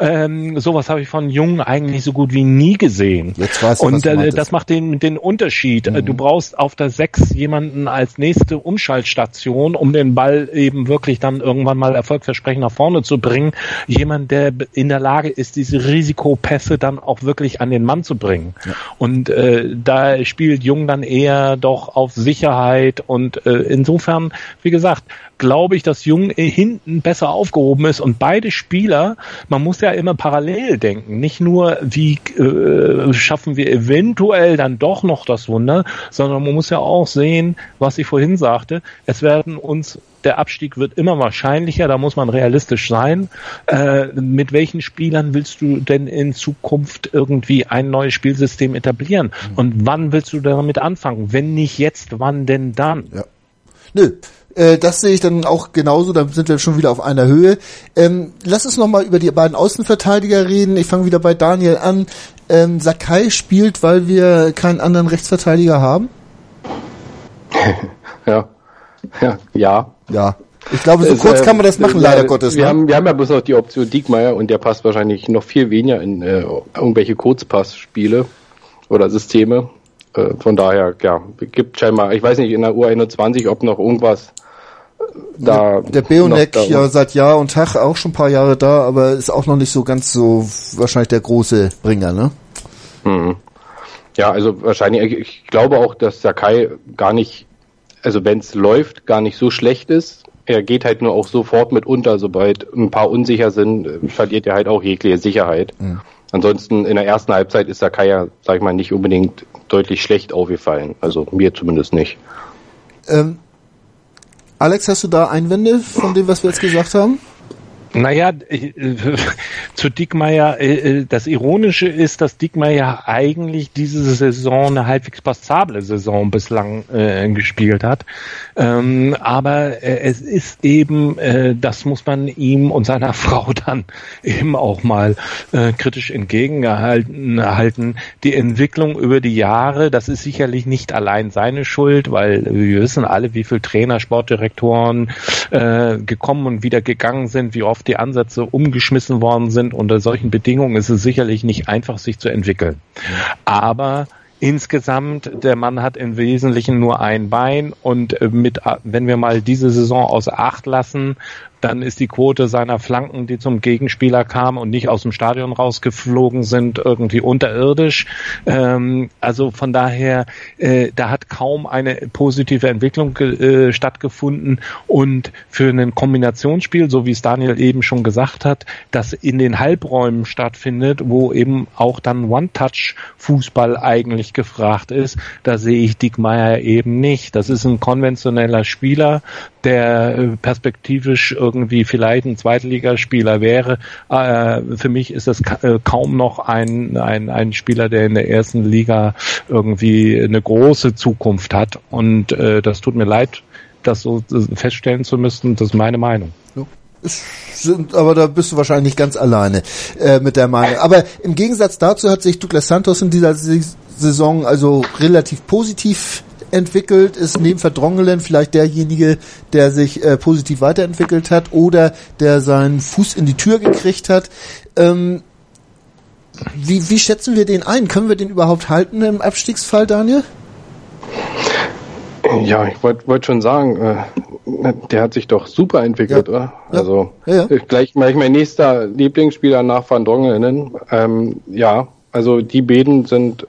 [SPEAKER 4] Ähm, sowas habe ich von Jungen eigentlich so gut wie nie gesehen. Jetzt weiß ich, Und äh, das macht den, den Unterschied. Mhm. Du brauchst auf der Sechs jemanden als nächste Umschaltstation, um den Ball eben wirklich dann irgendwann mal erfolgversprechend nach vorne zu bringen. Jemand, der in der Lage ist, diese Risikopässe dann auch wirklich an den Mann zu bringen. Ja. Und äh, da spielt Jung dann eher doch auf Sicherheit und äh, insofern, wie gesagt, glaube ich, dass Jung hinten besser aufgehoben ist und beide Spieler, man muss ja immer parallel denken, nicht nur wie äh, schaffen wir eventuell dann doch noch das Wunder, sondern man muss ja auch sehen, was ich vorhin sagte, es werden uns der Abstieg wird immer wahrscheinlicher, da muss man realistisch sein. Äh, mit welchen Spielern willst du denn in Zukunft irgendwie ein neues Spielsystem etablieren? Mhm. Und wann willst du damit anfangen? Wenn nicht jetzt, wann denn dann?
[SPEAKER 2] Ja. Nö, äh, das sehe ich dann auch genauso, da sind wir schon wieder auf einer Höhe. Ähm, lass uns nochmal über die beiden Außenverteidiger reden. Ich fange wieder bei Daniel an. Ähm, Sakai spielt, weil wir keinen anderen Rechtsverteidiger haben?
[SPEAKER 3] ja. Ja. Ja.
[SPEAKER 2] Ja. Ich glaube, so es, kurz kann man das machen, äh, leider Gottes.
[SPEAKER 3] Wir, ne? haben, wir haben ja bloß noch die Option Diekmeyer und der passt wahrscheinlich noch viel weniger in äh, irgendwelche Kurzpassspiele oder Systeme. Äh, von daher, ja, gibt scheinbar, ich weiß nicht, in der U21, ob noch irgendwas
[SPEAKER 2] da der Beonek ja seit Jahr und Tag auch schon ein paar Jahre da, aber ist auch noch nicht so ganz so wahrscheinlich der große Bringer, ne?
[SPEAKER 3] Hm. Ja, also wahrscheinlich, ich glaube auch, dass Sakai gar nicht also wenn es läuft, gar nicht so schlecht ist. Er geht halt nur auch sofort mit unter, sobald ein paar unsicher sind, verliert er halt auch jegliche Sicherheit. Mhm. Ansonsten in der ersten Halbzeit ist Sakai ja, sag ich mal, nicht unbedingt deutlich schlecht aufgefallen. Also mir zumindest nicht.
[SPEAKER 2] Ähm, Alex, hast du da Einwände von dem, was wir jetzt gesagt haben?
[SPEAKER 4] Naja, äh, zu Dickmeier, äh, das Ironische ist, dass Dickmeier eigentlich diese Saison eine halbwegs passable Saison bislang äh, gespielt hat. Ähm, aber äh, es ist eben, äh, das muss man ihm und seiner Frau dann eben auch mal äh, kritisch entgegengehalten halten. Die Entwicklung über die Jahre, das ist sicherlich nicht allein seine Schuld, weil wir wissen alle, wie viele Trainer, Sportdirektoren äh, gekommen und wieder gegangen sind, wie oft die Ansätze umgeschmissen worden sind. Unter solchen Bedingungen ist es sicherlich nicht einfach, sich zu entwickeln. Aber Insgesamt, der Mann hat im Wesentlichen nur ein Bein und äh, mit, wenn wir mal diese Saison außer Acht lassen, dann ist die Quote seiner Flanken, die zum Gegenspieler kamen und nicht aus dem Stadion rausgeflogen sind, irgendwie unterirdisch. Ähm, also von daher, äh, da hat kaum eine positive Entwicklung äh, stattgefunden. Und für ein Kombinationsspiel, so wie es Daniel eben schon gesagt hat, das in den Halbräumen stattfindet, wo eben auch dann One-Touch-Fußball eigentlich gefragt ist, da sehe ich Dickmeier eben nicht. Das ist ein konventioneller Spieler, der äh, perspektivisch irgendwie vielleicht ein Zweitligaspieler wäre. Äh, für mich ist das äh, kaum noch ein, ein, ein Spieler, der in der ersten Liga irgendwie eine große Zukunft hat. Und äh, das tut mir leid, das so feststellen zu müssen. Das ist meine Meinung.
[SPEAKER 2] Sind, aber da bist du wahrscheinlich nicht ganz alleine äh, mit der Meinung. Aber im Gegensatz dazu hat sich Douglas Santos in dieser Saison also relativ positiv entwickelt, ist neben Verdrongelen vielleicht derjenige, der sich äh, positiv weiterentwickelt hat oder der seinen Fuß in die Tür gekriegt hat. Ähm, wie, wie schätzen wir den ein? Können wir den überhaupt halten im Abstiegsfall, Daniel?
[SPEAKER 3] Ja, ich wollte wollt schon sagen, äh, der hat sich doch super entwickelt, ja. oder? Ja. Also ja, gleich mal mein nächster Lieblingsspieler nach Van Drongelen. Ähm, ja, also die beiden sind,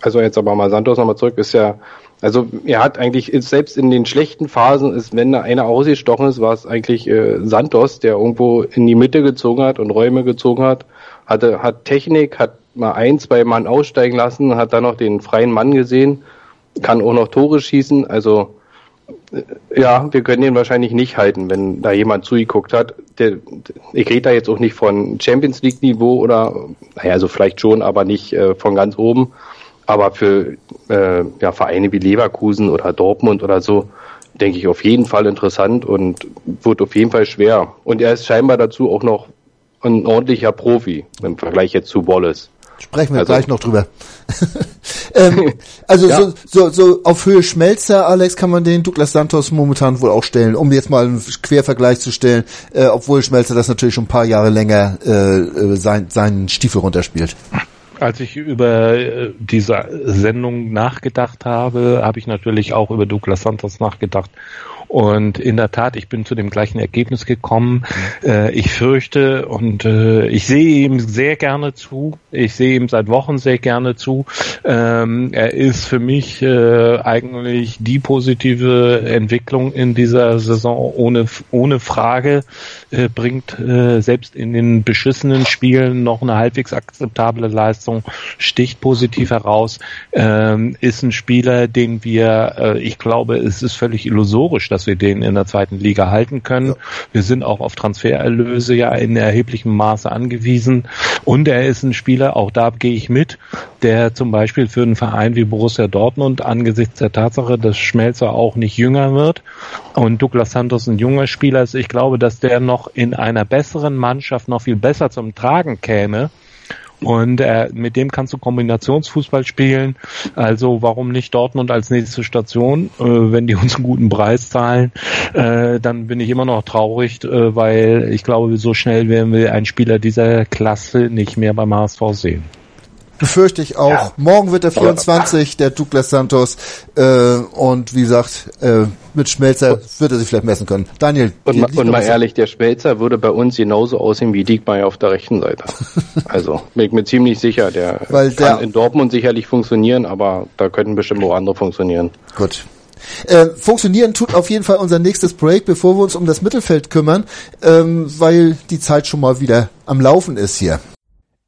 [SPEAKER 3] also jetzt aber mal Santos nochmal zurück, ist ja also er hat eigentlich selbst in den schlechten Phasen ist, wenn da einer ausgestochen ist, war es eigentlich äh, Santos, der irgendwo in die Mitte gezogen hat und Räume gezogen hat, hatte hat Technik, hat mal ein, zwei Mann aussteigen lassen, hat dann noch den freien Mann gesehen, kann auch noch Tore schießen. Also äh, ja, wir können den wahrscheinlich nicht halten, wenn da jemand zugeguckt hat. Der, ich rede da jetzt auch nicht von Champions League Niveau oder, naja, also vielleicht schon, aber nicht äh, von ganz oben. Aber für äh, ja, Vereine wie Leverkusen oder Dortmund oder so, denke ich auf jeden Fall interessant und wird auf jeden Fall schwer. Und er ist scheinbar dazu auch noch ein ordentlicher Profi im Vergleich jetzt zu Wallace.
[SPEAKER 2] Sprechen wir also, gleich noch drüber. ähm, also ja. so, so, so auf Höhe Schmelzer, Alex, kann man den Douglas Santos momentan wohl auch stellen, um jetzt mal einen Quervergleich zu stellen, äh, obwohl Schmelzer das natürlich schon ein paar Jahre länger äh, äh sein, seinen Stiefel runterspielt
[SPEAKER 4] als ich über äh, diese Sendung nachgedacht habe, habe ich natürlich auch über Douglas Santos nachgedacht. Und in der Tat, ich bin zu dem gleichen Ergebnis gekommen. Äh, ich fürchte und äh, ich sehe ihm sehr gerne zu. Ich sehe ihm seit Wochen sehr gerne zu. Ähm, er ist für mich äh, eigentlich die positive Entwicklung in dieser Saison ohne, ohne Frage. Äh, bringt äh, selbst in den beschissenen Spielen noch eine halbwegs akzeptable Leistung, sticht positiv heraus, ähm, ist ein Spieler, den wir, äh, ich glaube, es ist völlig illusorisch, dass dass wir den in der zweiten Liga halten können. Ja. Wir sind auch auf Transfererlöse ja in erheblichem Maße angewiesen. Und er ist ein Spieler, auch da gehe ich mit, der zum Beispiel für einen Verein wie Borussia Dortmund angesichts der Tatsache, dass Schmelzer auch nicht jünger wird und Douglas Santos ein junger Spieler ist, ich glaube, dass der noch in einer besseren Mannschaft noch viel besser zum Tragen käme und äh, mit dem kannst du Kombinationsfußball spielen. Also warum nicht Dortmund als nächste Station? Äh, wenn die uns einen guten Preis zahlen, äh, dann bin ich immer noch traurig, äh, weil ich glaube, so schnell werden wir einen Spieler dieser Klasse nicht mehr beim HSV sehen.
[SPEAKER 2] Befürchte ich auch. Ja. Morgen wird der 24, der Douglas Santos. Äh, und wie gesagt, äh, mit Schmelzer wird er sich vielleicht messen können. Daniel.
[SPEAKER 3] Und, ma, und mal ehrlich, der Schmelzer würde bei uns genauso aussehen wie Diekmeyer auf der rechten Seite. also bin ich mir ziemlich sicher. Der,
[SPEAKER 2] Weil der
[SPEAKER 3] kann in Dortmund sicherlich funktionieren, aber da könnten bestimmt auch andere funktionieren.
[SPEAKER 2] Gut. Äh, funktionieren tut auf jeden Fall unser nächstes Break, bevor wir uns um das Mittelfeld kümmern, ähm, weil die Zeit schon mal wieder am Laufen ist hier.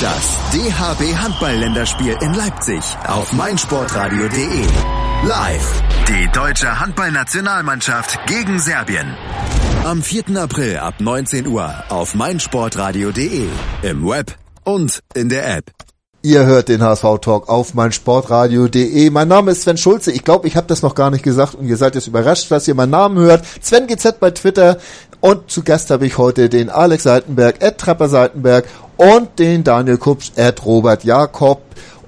[SPEAKER 1] Das DHB Handball-Länderspiel in Leipzig auf meinsportradio.de. Live. Die deutsche Handballnationalmannschaft gegen Serbien. Am 4. April ab 19 Uhr auf meinsportradio.de. Im Web und in der App.
[SPEAKER 2] Ihr hört den HSV-Talk auf meinsportradio.de. Mein Name ist Sven Schulze. Ich glaube, ich habe das noch gar nicht gesagt und ihr seid jetzt überrascht, dass ihr meinen Namen hört. Sven GZ bei Twitter und zu Gast habe ich heute den Alex Seitenberg, Ed Trapper Seitenberg und den Daniel Kupsch, Ed Robert Jakob.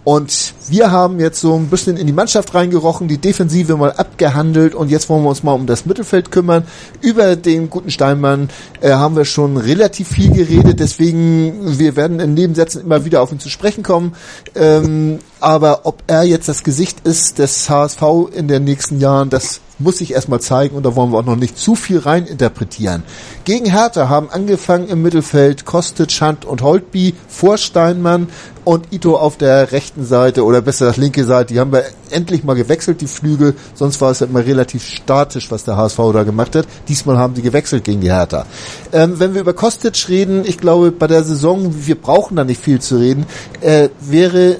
[SPEAKER 2] Und wir haben jetzt so ein bisschen in die Mannschaft reingerochen, die Defensive mal abgehandelt und jetzt wollen wir uns mal um das Mittelfeld kümmern. Über den guten Steinmann äh, haben wir schon relativ viel geredet, deswegen wir werden in Nebensätzen immer wieder auf ihn zu sprechen kommen. Ähm, aber ob er jetzt das Gesicht ist des HSV in den nächsten Jahren, das muss sich erstmal zeigen und da wollen wir auch noch nicht zu viel rein interpretieren. Gegen Hertha haben angefangen im Mittelfeld Kostic, Schand und Holtby vor Steinmann und Ito auf der rechten Seite oder besser das linke Seite. Die haben wir endlich mal gewechselt, die Flügel. Sonst war es ja immer relativ statisch, was der HSV da gemacht hat. Diesmal haben sie gewechselt gegen die Hertha. Ähm, wenn wir über Kostic reden, ich glaube, bei der Saison, wir brauchen da nicht viel zu reden, äh, wäre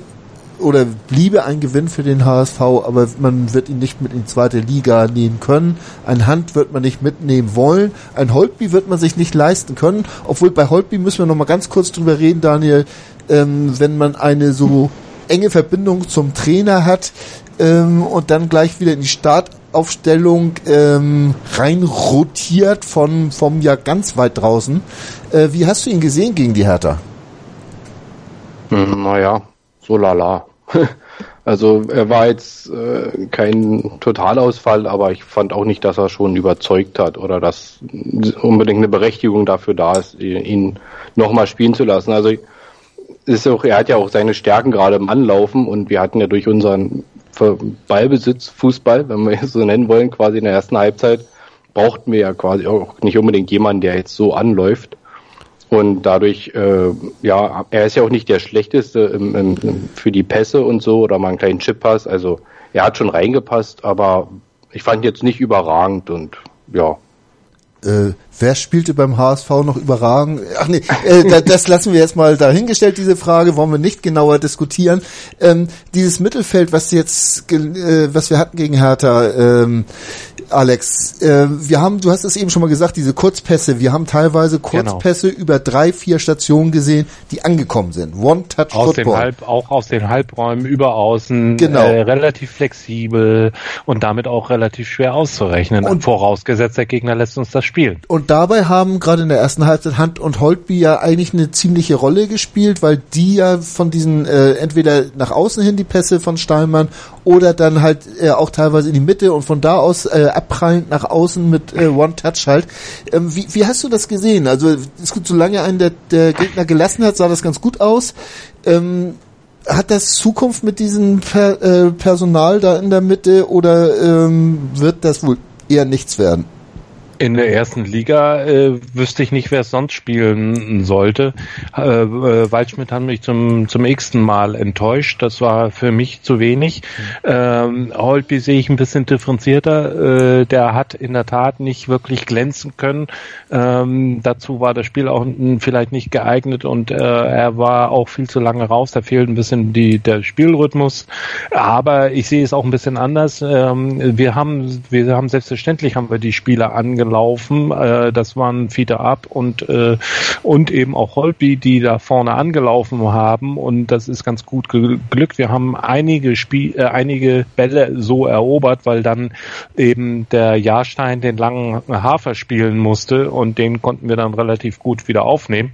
[SPEAKER 2] oder bliebe ein Gewinn für den HSV, aber man wird ihn nicht mit in die zweite Liga nehmen können. Ein Hand wird man nicht mitnehmen wollen. Ein Holtby wird man sich nicht leisten können. Obwohl bei Holtby müssen wir noch mal ganz kurz drüber reden, Daniel. Ähm, wenn man eine so enge Verbindung zum Trainer hat ähm, und dann gleich wieder in die Startaufstellung ähm, rein rotiert von vom ja ganz weit draußen. Äh, wie hast du ihn gesehen gegen die Hertha?
[SPEAKER 3] Hm, naja, so lala. Also er war jetzt äh, kein Totalausfall, aber ich fand auch nicht, dass er schon überzeugt hat oder dass unbedingt eine Berechtigung dafür da ist, ihn nochmal spielen zu lassen. Also ist auch, er hat ja auch seine Stärken gerade im Anlaufen und wir hatten ja durch unseren Ballbesitz, Fußball, wenn wir es so nennen wollen, quasi in der ersten Halbzeit, brauchten wir ja quasi auch nicht unbedingt jemanden, der jetzt so anläuft. Und dadurch, äh, ja, er ist ja auch nicht der schlechteste im, im, für die Pässe und so oder mal einen kleinen Chip-Pass. Also er hat schon reingepasst, aber ich fand ihn jetzt nicht überragend und ja.
[SPEAKER 2] Äh, wer spielte beim HSV noch überragend? Ach nee, äh, das lassen wir jetzt mal dahingestellt, diese Frage, wollen wir nicht genauer diskutieren. Ähm, dieses Mittelfeld, was jetzt, äh, was wir hatten gegen Hertha, ähm, Alex, äh, wir haben, du hast es eben schon mal gesagt, diese Kurzpässe, wir haben teilweise genau. Kurzpässe genau. über drei, vier Stationen gesehen, die angekommen sind.
[SPEAKER 4] One-Touch aus Football. Den Halb, auch aus den Halbräumen über außen, genau. äh, relativ flexibel und damit auch relativ schwer auszurechnen, und, vorausgesetzt der Gegner lässt uns das spielen.
[SPEAKER 2] Und dabei haben gerade in der ersten Halbzeit Hand und Holtby ja eigentlich eine ziemliche Rolle gespielt, weil die ja von diesen äh, entweder nach außen hin die Pässe von Steinmann oder dann halt äh, auch teilweise in die Mitte und von da aus äh, abprallend nach außen mit äh, One-Touch halt. Ähm, wie, wie hast du das gesehen? Also ist gut, solange einen der, der Gegner gelassen hat, sah das ganz gut aus. Ähm, hat das Zukunft mit diesem per, äh, Personal da in der Mitte oder ähm, wird das wohl eher nichts werden?
[SPEAKER 4] In der ersten Liga äh, wüsste ich nicht, wer es sonst spielen sollte. Äh, äh, Waldschmidt hat mich zum, zum x-ten Mal enttäuscht. Das war für mich zu wenig. Ähm, Holtby sehe ich ein bisschen differenzierter. Äh, der hat in der Tat nicht wirklich glänzen können. Ähm, dazu war das Spiel auch vielleicht nicht geeignet und äh, er war auch viel zu lange raus. Da fehlt ein bisschen die, der Spielrhythmus. Aber ich sehe es auch ein bisschen anders. Ähm, wir haben, wir haben selbstverständlich haben wir die Spieler angenommen gelaufen. Äh, das waren Fiete Ab und, äh, und eben auch Holby, die da vorne angelaufen haben. Und das ist ganz gut geglückt. Wir haben einige Spiel, äh, einige Bälle so erobert, weil dann eben der Jahrstein den langen Hafer spielen musste und den konnten wir dann relativ gut wieder aufnehmen.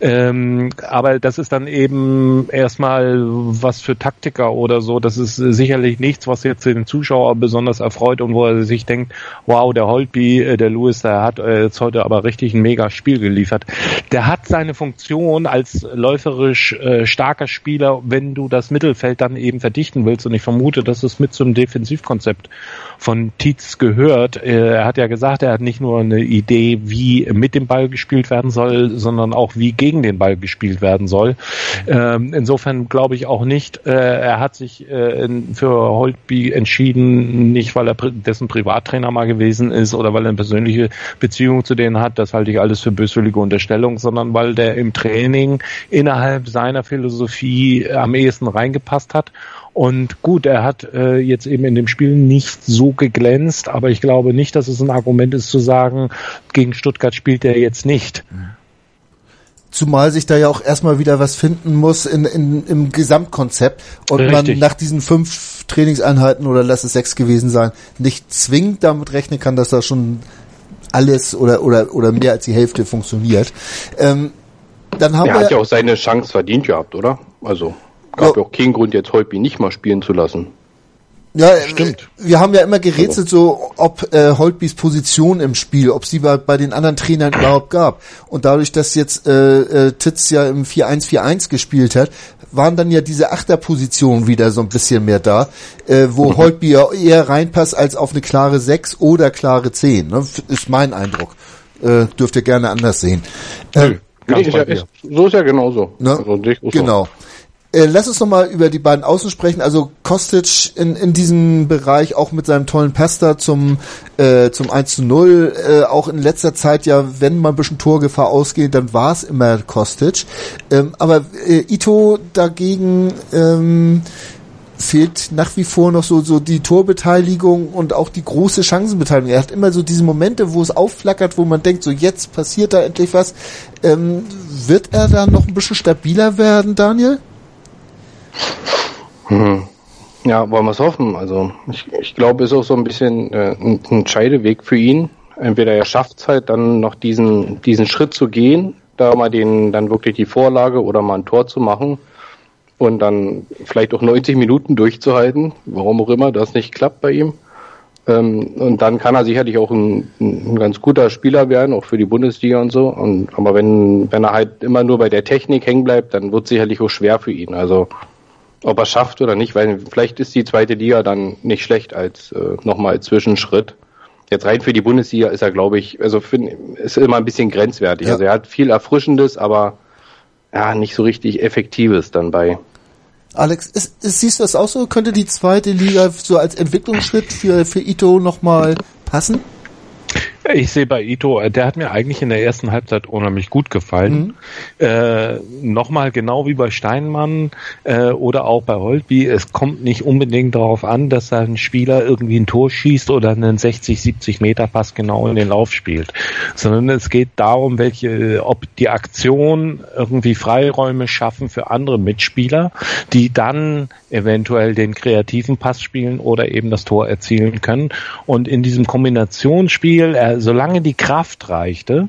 [SPEAKER 4] Ähm, aber das ist dann eben erstmal was für Taktiker oder so. Das ist sicherlich nichts, was jetzt den Zuschauer besonders erfreut und wo er sich denkt, wow, der Holtby, äh, der Lewis, der hat äh, jetzt heute aber richtig ein mega Spiel geliefert. Der hat seine Funktion als läuferisch äh, starker Spieler, wenn du das Mittelfeld dann eben verdichten willst. Und ich vermute, dass es mit zum Defensivkonzept von Tietz gehört. Äh, er hat ja gesagt, er hat nicht nur eine Idee, wie mit dem Ball gespielt werden soll, sondern auch wie gegen den Ball gespielt werden soll. Ähm, insofern glaube ich auch nicht, äh, er hat sich äh, für Holtby entschieden, nicht weil er dessen Privattrainer mal gewesen ist oder weil er eine persönliche Beziehung zu denen hat, das halte ich alles für böswillige Unterstellung, sondern weil der im Training innerhalb seiner Philosophie am ehesten reingepasst hat und gut, er hat äh, jetzt eben in dem Spiel nicht so geglänzt, aber ich glaube nicht, dass es ein Argument ist zu sagen, gegen Stuttgart spielt er jetzt nicht.
[SPEAKER 2] Zumal sich da ja auch erstmal wieder was finden muss in, in, im Gesamtkonzept und
[SPEAKER 4] Richtig.
[SPEAKER 2] man nach diesen fünf Trainingseinheiten oder lass es sechs gewesen sein, nicht zwingend damit rechnen kann, dass da schon alles oder, oder, oder mehr als die Hälfte funktioniert. Ähm, dann haben
[SPEAKER 3] Er
[SPEAKER 2] wir
[SPEAKER 3] hat ja auch seine Chance verdient gehabt, oder? Also gab ja
[SPEAKER 2] Ja.
[SPEAKER 3] auch keinen Grund, jetzt Holby nicht mal spielen zu lassen.
[SPEAKER 2] Ja,
[SPEAKER 4] Stimmt.
[SPEAKER 2] äh, Wir haben ja immer gerätselt, so ob äh, Holtbys Position im Spiel, ob sie bei, bei den anderen Trainern überhaupt gab. Und dadurch, dass jetzt äh, äh, Titz ja im 4-1-4-1 gespielt hat, waren dann ja diese Achterpositionen wieder so ein bisschen mehr da, äh, wo Holtby ja eher reinpasst als auf eine klare 6 oder klare 10. Ne? Ist mein Eindruck. Äh, dürft ihr gerne anders sehen. Äh,
[SPEAKER 4] Ganz
[SPEAKER 3] Nee, ist ja, ist, so ist ja genauso.
[SPEAKER 2] Ne?
[SPEAKER 3] Also, auch so.
[SPEAKER 2] Äh, lass uns nochmal über die beiden Außen sprechen. Also Kostic in, in diesem Bereich auch mit seinem tollen Pass da zum, äh, zum 1 zu 0. Äh, auch in letzter Zeit ja, wenn mal ein bisschen Torgefahr ausgeht, dann war es immer Kostic. Ähm, aber äh, Ito dagegen ähm, fehlt nach wie vor noch so, so die Torbeteiligung und auch die große Chancenbeteiligung. Er hat immer so diese Momente, wo es aufflackert, wo man denkt, so jetzt passiert da endlich was. Ähm, wird er da noch ein bisschen stabiler werden, Daniel?
[SPEAKER 3] Ja, wollen wir es hoffen. Also ich, ich glaube, es ist auch so ein bisschen äh, ein, ein Scheideweg für ihn. Entweder er schafft es halt dann noch diesen, diesen Schritt zu gehen, da mal den, dann wirklich die Vorlage oder mal ein Tor zu machen und dann vielleicht auch 90 Minuten durchzuhalten, warum auch immer das nicht klappt bei ihm. Ähm, und dann kann er sicherlich auch ein, ein ganz guter Spieler werden, auch für die Bundesliga und so. Und, aber wenn, wenn er halt immer nur bei der Technik hängen bleibt, dann wird es sicherlich auch schwer für ihn. Also ob er schafft oder nicht, weil vielleicht ist die zweite Liga dann nicht schlecht als äh, nochmal Zwischenschritt. Jetzt rein für die Bundesliga ist er, glaube ich, also find, ist immer ein bisschen grenzwertig.
[SPEAKER 2] Ja.
[SPEAKER 3] Also er hat viel Erfrischendes, aber ja, nicht so richtig Effektives dann bei.
[SPEAKER 2] Alex, ist, ist, siehst du das auch so? Könnte die zweite Liga so als Entwicklungsschritt für, für Ito nochmal passen?
[SPEAKER 4] Ich sehe bei Ito, äh, der hat mir eigentlich in der ersten Halbzeit unheimlich gut gefallen. Äh, Nochmal genau wie bei Steinmann äh, oder auch bei Holtby, es kommt nicht unbedingt darauf an, dass ein Spieler irgendwie ein Tor schießt oder einen 60, 70 Meter Pass genau in den Lauf spielt, sondern es geht darum, welche, ob die Aktion irgendwie Freiräume schaffen für andere Mitspieler, die dann eventuell den kreativen Pass spielen oder eben das Tor erzielen können. Und in diesem Kombinationsspiel, er, solange die Kraft reichte,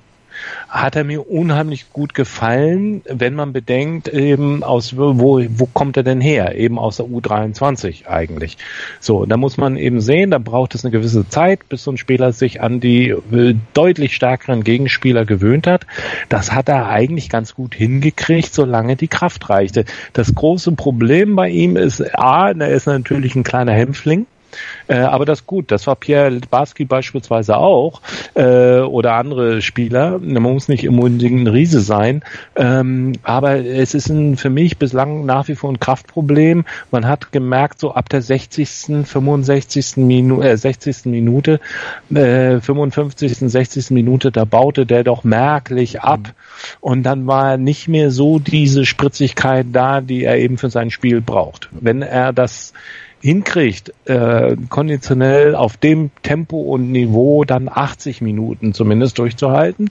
[SPEAKER 4] hat er mir unheimlich gut gefallen, wenn man bedenkt, eben aus wo, wo kommt er denn her? Eben aus der U23 eigentlich. So, da muss man eben sehen, da braucht es eine gewisse Zeit, bis so ein Spieler sich an die äh, deutlich stärkeren Gegenspieler gewöhnt hat. Das hat er eigentlich ganz gut hingekriegt, solange die Kraft reichte. Das große Problem bei ihm ist, A, er ist natürlich ein kleiner Hämpfling. Äh, aber das ist gut, das war Pierre Litbarski beispielsweise auch äh, oder andere Spieler. Man muss nicht unbedingt ein Riese sein, ähm, aber es ist ein, für mich bislang nach wie vor ein Kraftproblem. Man hat gemerkt, so ab der 60., 65. Minute, äh, 60. Minute, äh, 55., 60. Minute, da baute der doch merklich ab und dann war nicht mehr so diese Spritzigkeit da, die er eben für sein Spiel braucht. Wenn er das hinkriegt, äh, konditionell auf dem Tempo und Niveau dann 80 Minuten zumindest durchzuhalten,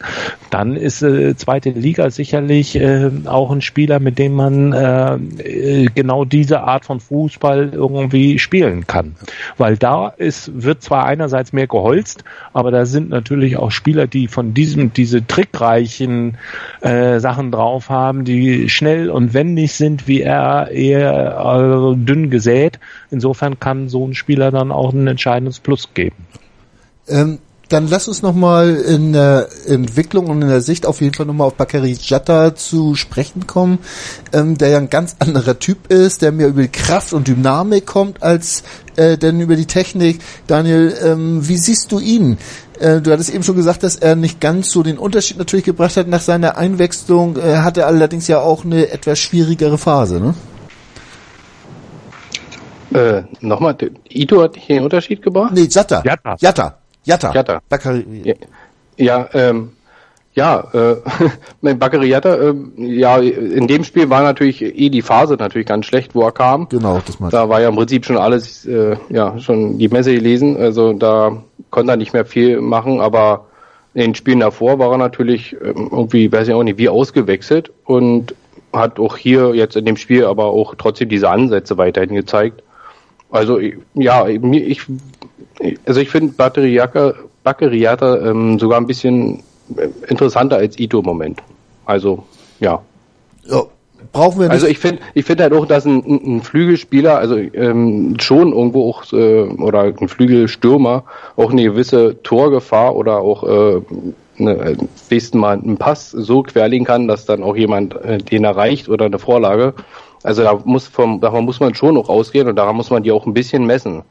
[SPEAKER 4] dann ist äh, zweite Liga sicherlich äh, auch ein Spieler, mit dem man äh, genau diese Art von Fußball irgendwie spielen kann. Weil da ist, wird zwar einerseits mehr geholzt, aber da sind natürlich auch Spieler, die von diesem, diese trickreichen äh, Sachen drauf haben, die schnell und wendig sind, wie er eher äh, dünn gesät. Insofern kann so ein Spieler dann auch ein entscheidendes Plus geben.
[SPEAKER 2] Ähm, dann lass uns nochmal in der Entwicklung und in der Sicht auf jeden Fall nochmal auf Bakary Jatta zu sprechen kommen, ähm, der ja ein ganz anderer Typ ist, der mehr über die Kraft und Dynamik kommt als äh, denn über die Technik. Daniel, ähm, wie siehst du ihn? Äh, du hattest eben schon gesagt, dass er nicht ganz so den Unterschied natürlich gebracht hat nach seiner Einwechslung. Er äh, hatte allerdings ja auch eine etwas schwierigere Phase, ne?
[SPEAKER 3] Äh, nochmal, Ito hat hier den Unterschied gebracht?
[SPEAKER 2] Nee, Jatta.
[SPEAKER 4] Jatta.
[SPEAKER 2] Jatta. Jatta.
[SPEAKER 3] Jatta.
[SPEAKER 2] Bakary.
[SPEAKER 3] Ja, ja, ähm, ja äh, mit Bakary Jatta, äh, ja, in dem Spiel war natürlich eh die Phase natürlich ganz schlecht, wo er kam.
[SPEAKER 2] Genau, das meinte
[SPEAKER 3] Da war ja im Prinzip schon alles, äh, ja, schon die Messe gelesen, also da konnte er nicht mehr viel machen, aber in den Spielen davor war er natürlich ähm, irgendwie, weiß ich auch nicht, wie ausgewechselt und hat auch hier jetzt in dem Spiel aber auch trotzdem diese Ansätze weiterhin gezeigt. Also ja, ich, also ich finde Bakariata ähm, sogar ein bisschen äh, interessanter als Ito im Moment. Also ja.
[SPEAKER 2] Ja, brauchen wir nicht.
[SPEAKER 3] Also ich finde, ich finde halt auch, dass ein, ein Flügelspieler, also ähm, schon irgendwo auch äh, oder ein Flügelstürmer auch eine gewisse Torgefahr oder auch äh, eine, äh, nächsten Mal einen Pass so querlegen kann, dass dann auch jemand äh, den erreicht oder eine Vorlage. Also da muss vom, davon muss man schon auch ausgehen und daran muss man die auch ein bisschen messen.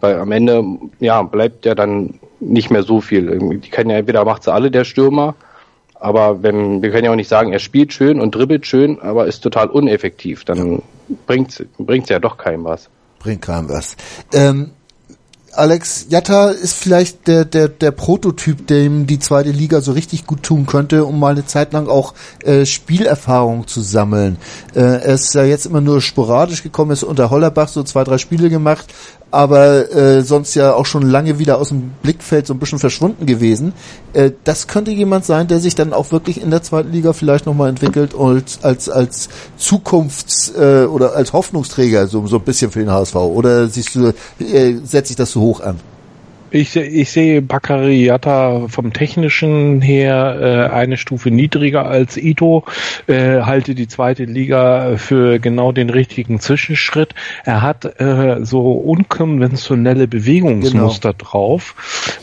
[SPEAKER 3] Weil am Ende, ja, bleibt ja dann nicht mehr so viel. Die können ja entweder macht sie alle der Stürmer, aber wenn, wir können ja auch nicht sagen, er spielt schön und dribbelt schön, aber ist total uneffektiv, dann bringt's, bringt's ja doch keinem was.
[SPEAKER 2] bringt keinem was. Ähm, Alex Jatta ist vielleicht der, der, der Prototyp, dem die zweite Liga so richtig gut tun könnte, um mal eine Zeit lang auch äh, Spielerfahrung zu sammeln. Äh, er ist ja jetzt immer nur sporadisch gekommen, ist unter Hollerbach so zwei, drei Spiele gemacht, aber äh, sonst ja auch schon lange wieder aus dem Blickfeld so ein bisschen verschwunden gewesen. Äh, das könnte jemand sein, der sich dann auch wirklich in der zweiten Liga vielleicht nochmal entwickelt und als, als Zukunfts- äh, oder als Hoffnungsträger so, so ein bisschen für den HSV. Oder siehst du, äh, setzt sich das so hoch Buch an.
[SPEAKER 4] Ich, ich sehe Bakary Yatta vom technischen her äh, eine Stufe niedriger als Ito, äh, halte die zweite Liga für genau den richtigen Zwischenschritt. Er hat äh, so unkonventionelle Bewegungsmuster drauf.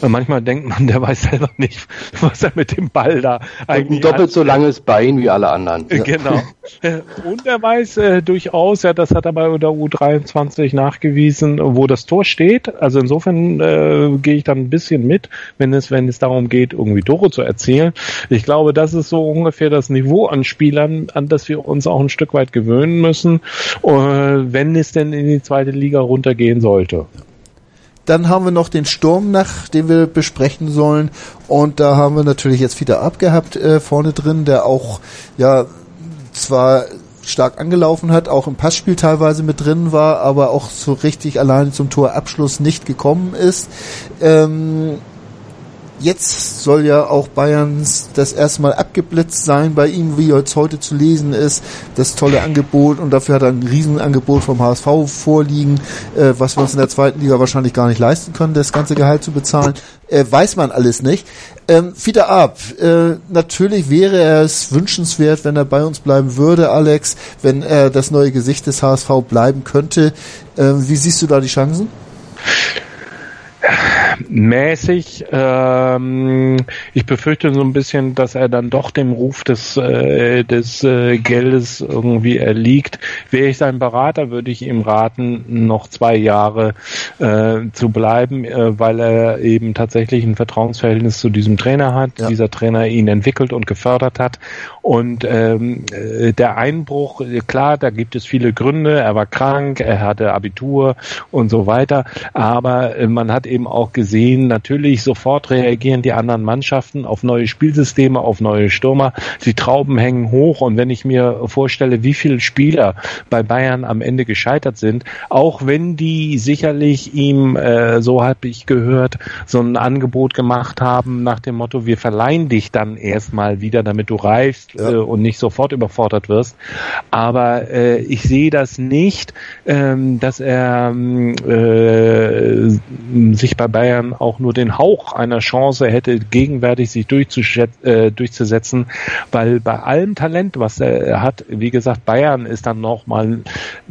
[SPEAKER 4] Äh, manchmal denkt man, der weiß selber nicht, was er mit dem Ball da
[SPEAKER 3] Und ein
[SPEAKER 4] eigentlich
[SPEAKER 3] doppelt so langes Bein wie alle anderen.
[SPEAKER 4] äh, Genau. Äh, Und er weiß äh, durchaus, ja, das hat er bei der U23 nachgewiesen, wo das Tor steht. Also insofern äh, gehe ich dann ein bisschen mit, wenn es, wenn es darum geht, irgendwie Tore zu erzielen. Ich glaube, das ist so ungefähr das Niveau an Spielern, an das wir uns auch ein Stück weit gewöhnen müssen, äh, wenn es denn in die zweite Liga runtergehen sollte.
[SPEAKER 2] Dann haben wir noch den Sturm nach, den wir besprechen sollen. Und da haben wir natürlich jetzt wieder abgehabt äh, vorne drin, der auch ja zwar stark angelaufen hat, auch im Passspiel teilweise mit drin war, aber auch so richtig alleine zum Torabschluss nicht gekommen ist. Ähm, Jetzt soll ja auch Bayerns das erste Mal abgeblitzt sein bei ihm, wie jetzt heute zu lesen ist. Das tolle Angebot und dafür hat er ein Riesenangebot vom HSV vorliegen, äh, was wir uns in der zweiten Liga wahrscheinlich gar nicht leisten können, das ganze Gehalt zu bezahlen. Äh, weiß man alles nicht. Ähm, Fiete Ab, äh, natürlich wäre es wünschenswert, wenn er bei uns bleiben würde, Alex, wenn er das neue Gesicht des HSV bleiben könnte. Ähm, wie siehst du da die Chancen?
[SPEAKER 4] Mäßig. Ähm, ich befürchte so ein bisschen, dass er dann doch dem Ruf des, äh, des äh, Geldes irgendwie erliegt. Wäre ich sein Berater, würde ich ihm raten, noch zwei Jahre äh, zu bleiben, äh, weil er eben tatsächlich ein Vertrauensverhältnis zu diesem Trainer hat,
[SPEAKER 2] Ja.
[SPEAKER 4] dieser Trainer ihn entwickelt und gefördert hat. Und ähm, äh, der Einbruch, klar, da gibt es viele Gründe. Er war krank, er hatte Abitur und so weiter. Aber äh, man hat eben auch gesehen, gesehen. Natürlich sofort reagieren die anderen Mannschaften auf neue Spielsysteme, auf neue Stürmer. Die Trauben hängen hoch und wenn ich mir vorstelle, wie viele Spieler bei Bayern am Ende gescheitert sind, auch wenn die sicherlich ihm, äh, so habe ich gehört, so ein Angebot gemacht haben nach dem Motto, wir verleihen dich dann erstmal wieder, damit du reifst ja. äh, und nicht sofort überfordert wirst. Aber äh, ich sehe das nicht, ähm, dass er ähm, äh, sich bei Bayern auch nur den Hauch einer Chance hätte, gegenwärtig sich äh, durchzusetzen, weil bei allem Talent, was er hat, wie gesagt, Bayern ist dann nochmal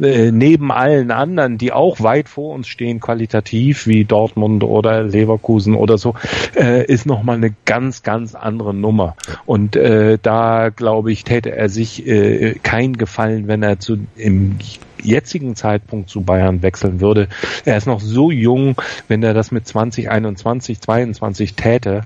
[SPEAKER 4] äh, neben allen anderen, die auch weit vor uns stehen, qualitativ, wie Dortmund oder Leverkusen oder so, äh, ist nochmal eine ganz, ganz andere Nummer. Und äh, da, glaube ich, täte er sich äh, kein Gefallen, wenn er zu im jetzigen Zeitpunkt zu Bayern wechseln würde. Er ist noch so jung, wenn er das mit 20, 21, 22 täte,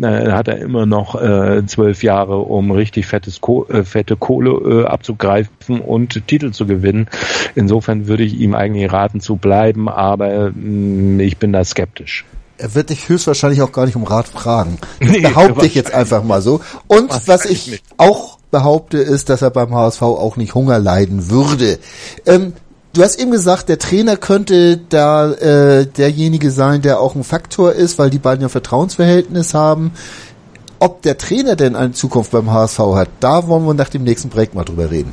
[SPEAKER 4] äh, hat er immer noch äh, zwölf Jahre, um richtig fettes Ko äh, fette Kohle äh, abzugreifen und Titel zu gewinnen. Insofern würde ich ihm eigentlich raten zu bleiben, aber mh, mm, ich bin da skeptisch.
[SPEAKER 2] Er wird dich höchstwahrscheinlich auch gar nicht um Rat fragen. Das nee, behaupte ich jetzt einfach mal so. Und was ich auch behaupte, ist, dass er beim HSV auch nicht Hunger leiden würde. Ähm, du hast eben gesagt, der Trainer könnte da äh, derjenige sein, der auch ein Faktor ist, weil die beiden ja Vertrauensverhältnis haben. Ob der Trainer denn eine Zukunft beim HSV hat, da wollen wir nach dem nächsten Projekt mal drüber reden.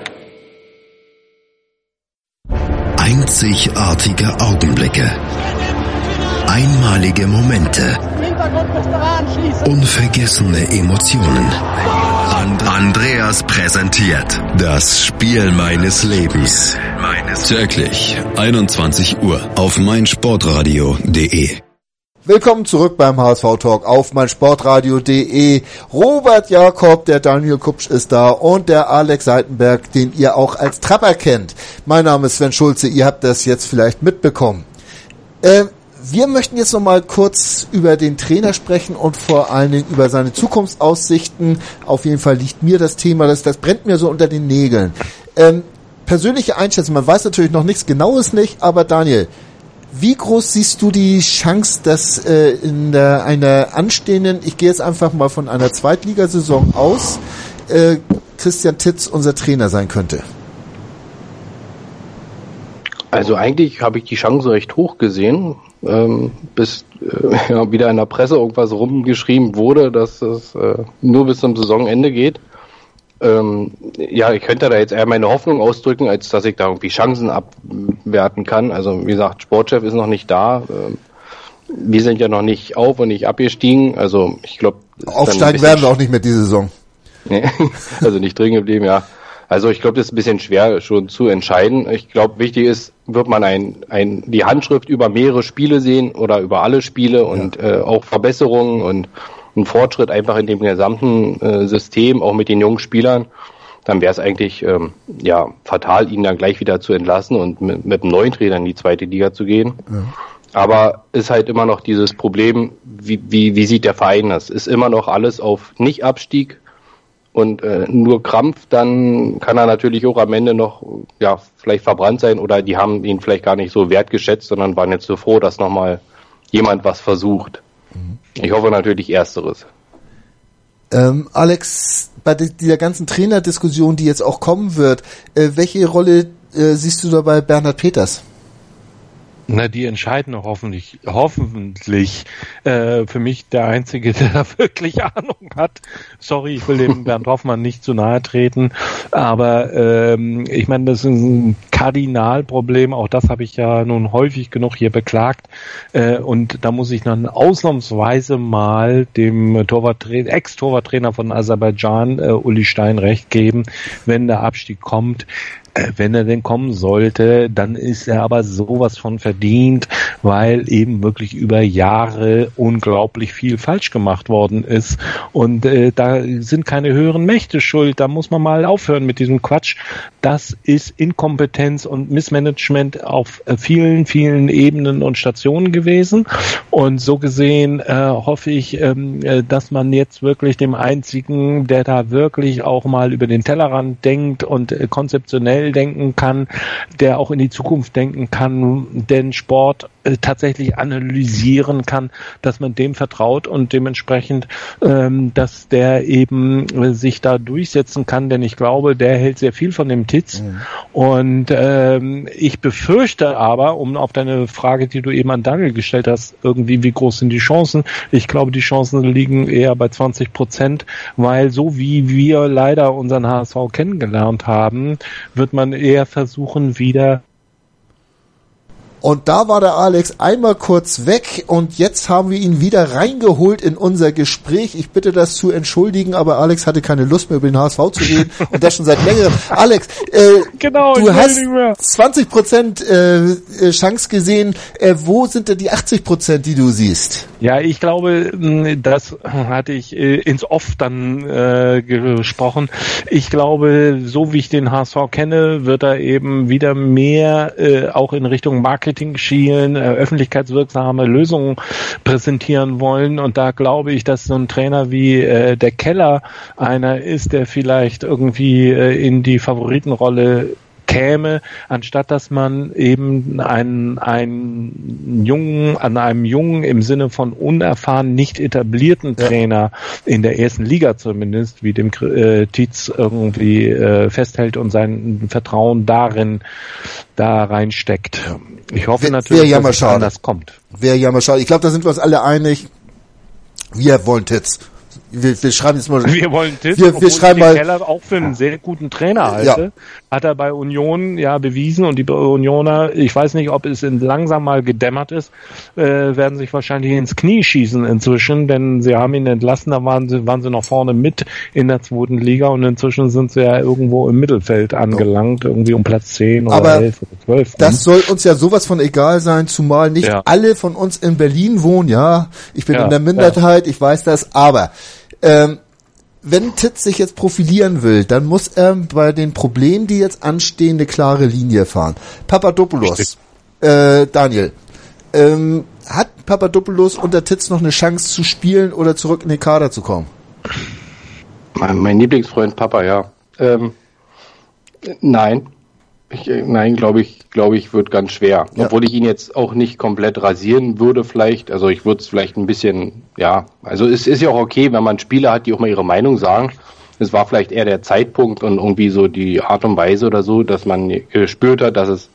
[SPEAKER 1] Einzigartige Augenblicke. Einmalige Momente. Unvergessene Emotionen. And Andreas präsentiert das Spiel meines Lebens. Täglich 21 Uhr auf meinsportradio.de.
[SPEAKER 2] Willkommen zurück beim HSV Talk auf meinsportradio.de. Robert Jakob, der Daniel Kupsch ist da und der Alex Seitenberg, den ihr auch als Trapper kennt. Mein Name ist Sven Schulze, ihr habt das jetzt vielleicht mitbekommen. Äh, wir möchten jetzt noch mal kurz über den Trainer sprechen und vor allen Dingen über seine Zukunftsaussichten. Auf jeden Fall liegt mir das Thema, das, das brennt mir so unter den Nägeln. Ähm, persönliche Einschätzung, man weiß natürlich noch nichts Genaues nicht, aber Daniel, wie groß siehst du die Chance, dass äh, in der, einer anstehenden, ich gehe jetzt einfach mal von einer Zweitligasaison aus, äh, Christian Titz unser Trainer sein könnte?
[SPEAKER 3] Also eigentlich habe ich die Chance recht hoch gesehen, ähm, bis äh, ja, wieder in der Presse irgendwas rumgeschrieben wurde, dass es äh, nur bis zum Saisonende geht. Ähm, ja, ich könnte da jetzt eher meine Hoffnung ausdrücken, als dass ich da irgendwie Chancen abwerten kann. Also wie gesagt, Sportchef ist noch nicht da. Ähm, wir sind ja noch nicht auf und nicht abgestiegen. Also ich glaube.
[SPEAKER 2] Aufsteigen werden wir auch nicht mehr diese Saison.
[SPEAKER 3] Nee, also nicht drin geblieben, ja. Also ich glaube, das ist ein bisschen schwer schon zu entscheiden. Ich glaube, wichtig ist, wird man ein, ein, die Handschrift über mehrere Spiele sehen oder über alle Spiele und ja. äh, auch Verbesserungen und ein Fortschritt einfach in dem gesamten äh, System, auch mit den jungen Spielern, dann wäre es eigentlich ähm, ja fatal, ihn dann gleich wieder zu entlassen und mit, mit einem neuen Trainer in die zweite Liga zu gehen. Ja. Aber ist halt immer noch dieses Problem, wie, wie, wie sieht der Verein das? Ist immer noch alles auf Nicht-Abstieg und äh, nur Krampf, dann kann er natürlich auch am Ende noch ja vielleicht verbrannt sein oder die haben ihn vielleicht gar nicht so wertgeschätzt, sondern waren jetzt so froh, dass nochmal jemand was versucht. Ich hoffe natürlich Ersteres.
[SPEAKER 2] Ähm, Alex, bei dieser ganzen Trainerdiskussion, die jetzt auch kommen wird, äh, welche Rolle äh, siehst du dabei Bernhard Peters?
[SPEAKER 4] Na, die entscheidende hoffentlich, hoffentlich äh, für mich der Einzige, der da wirklich Ahnung hat. Sorry, ich will dem Bernd Hoffmann nicht zu nahe treten, aber ähm, ich meine, das ist ein Kardinalproblem, auch das habe ich ja nun häufig genug hier beklagt äh, und da muss ich dann ausnahmsweise mal dem Torwart Ex-Torwarttrainer von Aserbaidschan, äh, Uli Stein, recht geben, wenn der Abstieg kommt wenn er denn kommen sollte, dann ist er aber sowas von verdient, weil eben wirklich über Jahre unglaublich viel falsch gemacht worden ist. Und äh, da sind keine höheren Mächte schuld. Da muss man mal aufhören mit diesem Quatsch. Das ist Inkompetenz und Missmanagement auf äh, vielen, vielen Ebenen und Stationen gewesen. Und so gesehen äh, hoffe ich, ähm, äh, dass man jetzt wirklich dem einzigen, der da wirklich auch mal über den Tellerrand denkt und äh, konzeptionell schnell denken kann, der auch in die Zukunft denken kann, den Sport äh, tatsächlich analysieren kann, dass man dem vertraut und dementsprechend, ähm, dass der eben äh, sich da durchsetzen kann, denn ich glaube, der hält sehr viel von dem Titz mhm. und ähm, ich befürchte aber, um auf deine Frage, die du eben an Daniel gestellt hast, irgendwie wie groß sind die Chancen? Ich glaube, die Chancen liegen eher bei 20 Prozent, weil so wie wir leider unseren HSV kennengelernt haben, wird wird man eher versuchen, wieder
[SPEAKER 2] und da war der Alex einmal kurz weg und jetzt haben wir ihn wieder reingeholt in unser Gespräch. Ich bitte das zu entschuldigen, aber Alex hatte keine Lust mehr über den HSV zu reden und das schon seit längerem. Alex, äh, genau, du hast 20 Prozent äh, äh, Chance gesehen. Äh, wo sind denn die 80 Prozent, die du siehst?
[SPEAKER 4] Ja, ich glaube, das hatte ich äh, ins Off dann äh, gesprochen. Ich glaube, so wie ich den HSV kenne, wird er eben wieder mehr äh, auch in Richtung Marketing schielen, äh, öffentlichkeitswirksame Lösungen präsentieren wollen. Und da glaube ich, dass so ein Trainer wie äh, der Keller einer ist, der vielleicht irgendwie äh, in die Favoritenrolle käme, anstatt dass man eben einen, einen Jungen, an einem Jungen im Sinne von unerfahren, nicht etablierten Trainer ja. in der ersten Liga zumindest, wie dem äh, Tietz irgendwie äh, festhält und sein Vertrauen darin da reinsteckt. Ich hoffe wär, natürlich,
[SPEAKER 2] wär dass es anders kommt. Wäre ja mal schade. Ich glaube, da sind wir uns alle einig. Wir wollen Titz wir, wir schreiben jetzt mal.
[SPEAKER 4] Wir wollen Tipp,
[SPEAKER 2] wir, wir schreiben mal.
[SPEAKER 4] Keller auch für einen sehr guten Trainer halte. Ja. Hat er bei Union ja bewiesen und die Unioner, ich weiß nicht, ob es langsam mal gedämmert ist, äh, werden sich wahrscheinlich ins Knie schießen inzwischen, denn sie haben ihn entlassen, da waren sie, waren sie noch vorne mit in der zweiten Liga und inzwischen sind sie ja irgendwo im Mittelfeld angelangt, irgendwie um Platz 10 oder
[SPEAKER 2] Aber 11 oder 12. Das ne? soll uns ja sowas von egal sein, zumal nicht ja. alle von uns in Berlin wohnen, ja. Ich bin ja, in der Minderheit, ich weiß das, aber ähm, wenn Titz sich jetzt profilieren will, dann muss er bei den Problemen, die jetzt anstehen, eine klare Linie fahren. Papadopoulos, äh, Daniel, ähm, hat Papadopoulos unter Titz noch eine Chance zu spielen oder zurück in den Kader zu kommen?
[SPEAKER 3] Mein, mein Lieblingsfreund Papa, ja. Ähm, nein. Ich, äh, nein, glaube ich, glaube ich, wird ganz schwer. Ja. Obwohl ich ihn jetzt auch nicht komplett rasieren würde, vielleicht. Also ich würde es vielleicht ein bisschen, ja, also es ist ja auch okay, wenn man Spieler hat, die auch mal ihre Meinung sagen. Es war vielleicht eher der Zeitpunkt und irgendwie so die Art und Weise oder so, dass man gespürt hat, dass es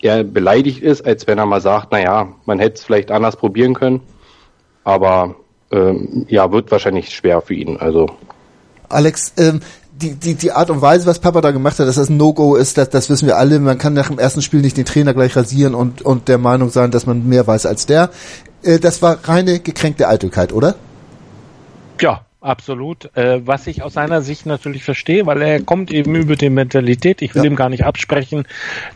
[SPEAKER 3] eher beleidigt ist, als wenn er mal sagt, naja, man hätte es vielleicht anders probieren können. Aber ähm, ja, wird wahrscheinlich schwer für ihn. Also
[SPEAKER 2] Alex, ähm, die, die, die Art und Weise, was Papa da gemacht hat, dass das ein No-Go ist, das, das wissen wir alle. Man kann nach dem ersten Spiel nicht den Trainer gleich rasieren und, und der Meinung sein, dass man mehr weiß als der. Äh, das war reine gekränkte Eitelkeit, oder?
[SPEAKER 4] Ja, Absolut. Äh, was ich aus seiner Sicht natürlich verstehe, weil er kommt eben über die Mentalität. Ich will ja. ihm gar nicht absprechen,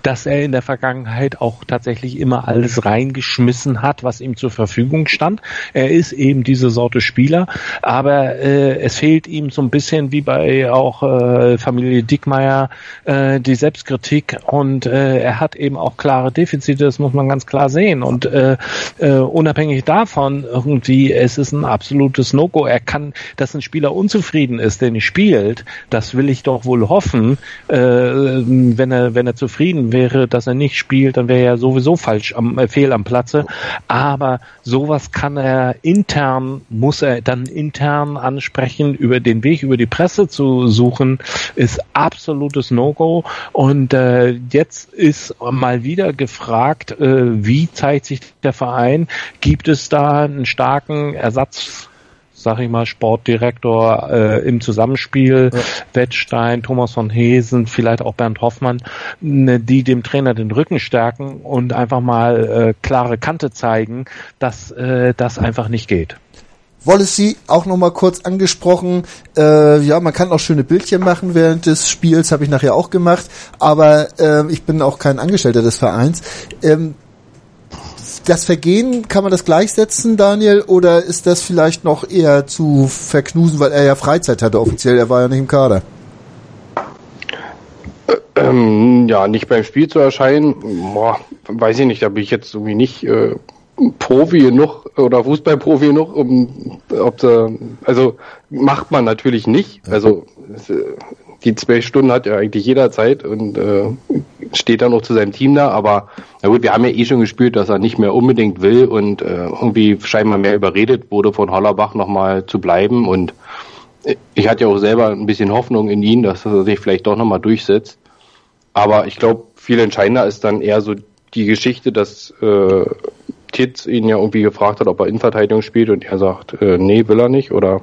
[SPEAKER 4] dass er in der Vergangenheit auch tatsächlich immer alles reingeschmissen hat, was ihm zur Verfügung stand. Er ist eben diese Sorte Spieler, aber äh, es fehlt ihm so ein bisschen wie bei auch äh, Familie Dickmeier äh, die Selbstkritik und äh, er hat eben auch klare Defizite, das muss man ganz klar sehen. Und äh, äh, unabhängig davon irgendwie, es ist ein absolutes No-Go. Er kann dass ein Spieler unzufrieden ist, der nicht spielt, das will ich doch wohl hoffen. Äh, wenn er wenn er zufrieden wäre, dass er nicht spielt, dann wäre er sowieso falsch am äh, fehl am Platze. Aber sowas kann er intern muss er dann intern ansprechen. Über den Weg über die Presse zu suchen ist absolutes No-Go. Und äh, jetzt ist mal wieder gefragt, äh, wie zeigt sich der Verein? Gibt es da einen starken Ersatz? Sag ich mal, Sportdirektor äh, im Zusammenspiel, ja. Wettstein, Thomas von Hesen, vielleicht auch Bernd Hoffmann, ne, die dem Trainer den Rücken stärken und einfach mal äh, klare Kante zeigen, dass äh, das einfach nicht geht.
[SPEAKER 2] Wallacey auch nochmal kurz angesprochen. Äh, ja, man kann auch schöne Bildchen machen während des Spiels, habe ich nachher auch gemacht. Aber äh, ich bin auch kein Angestellter des Vereins. Ähm, das Vergehen, kann man das gleichsetzen, Daniel, oder ist das vielleicht noch eher zu verknusen, weil er ja Freizeit hatte offiziell, er war ja nicht im Kader?
[SPEAKER 3] Ähm, ja, nicht beim Spiel zu erscheinen, boah, weiß ich nicht, da bin ich jetzt irgendwie nicht äh, Profi genug oder Fußballprofi genug, um ob sie, also macht man natürlich nicht. Also die zwölf Stunden hat ja eigentlich jederzeit und äh, steht dann noch zu seinem Team da, aber na gut, wir haben ja eh schon gespielt, dass er nicht mehr unbedingt will und äh, irgendwie scheinbar mehr überredet wurde von Hollerbach nochmal zu bleiben und ich hatte ja auch selber ein bisschen Hoffnung in ihn, dass er sich vielleicht doch nochmal durchsetzt. Aber ich glaube, viel entscheidender ist dann eher so die Geschichte, dass äh, Kitz ihn ja irgendwie gefragt hat, ob er Innenverteidigung spielt und er sagt, äh, nee, will er nicht oder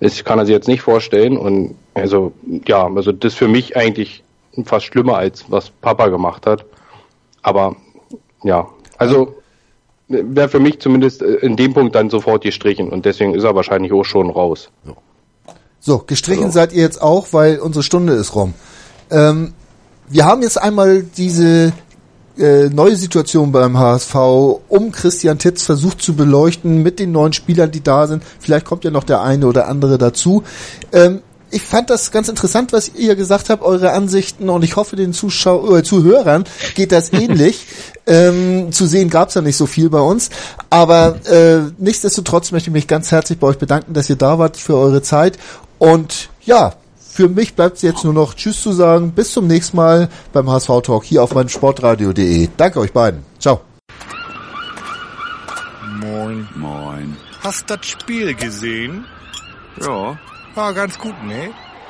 [SPEAKER 3] es kann er sich jetzt nicht vorstellen und also ja, also das ist für mich eigentlich fast schlimmer als was Papa gemacht hat. Aber ja, also wäre für mich zumindest in dem Punkt dann sofort gestrichen und deswegen ist er wahrscheinlich auch schon raus.
[SPEAKER 2] So, gestrichen also. seid ihr jetzt auch, weil unsere Stunde ist rum. Ähm, wir haben jetzt einmal diese äh, neue Situation beim HSV um Christian Titz versucht zu beleuchten mit den neuen Spielern, die da sind. Vielleicht kommt ja noch der eine oder andere dazu. Ähm, ich fand das ganz interessant, was ihr gesagt habt, eure Ansichten und ich hoffe, den Zuschau äh, Zuhörern geht das ähnlich. ähm, zu sehen gab's ja nicht so viel bei uns, aber äh, nichtsdestotrotz möchte ich mich ganz herzlich bei euch bedanken, dass ihr da wart für eure Zeit und ja, für mich bleibt es jetzt nur noch Tschüss zu sagen. Bis zum nächsten Mal beim HSV Talk hier auf meinem Sportradio.de. Danke euch beiden. Ciao.
[SPEAKER 5] Moin. Moin. Hast das Spiel gesehen? Ja. War ganz gut, ne?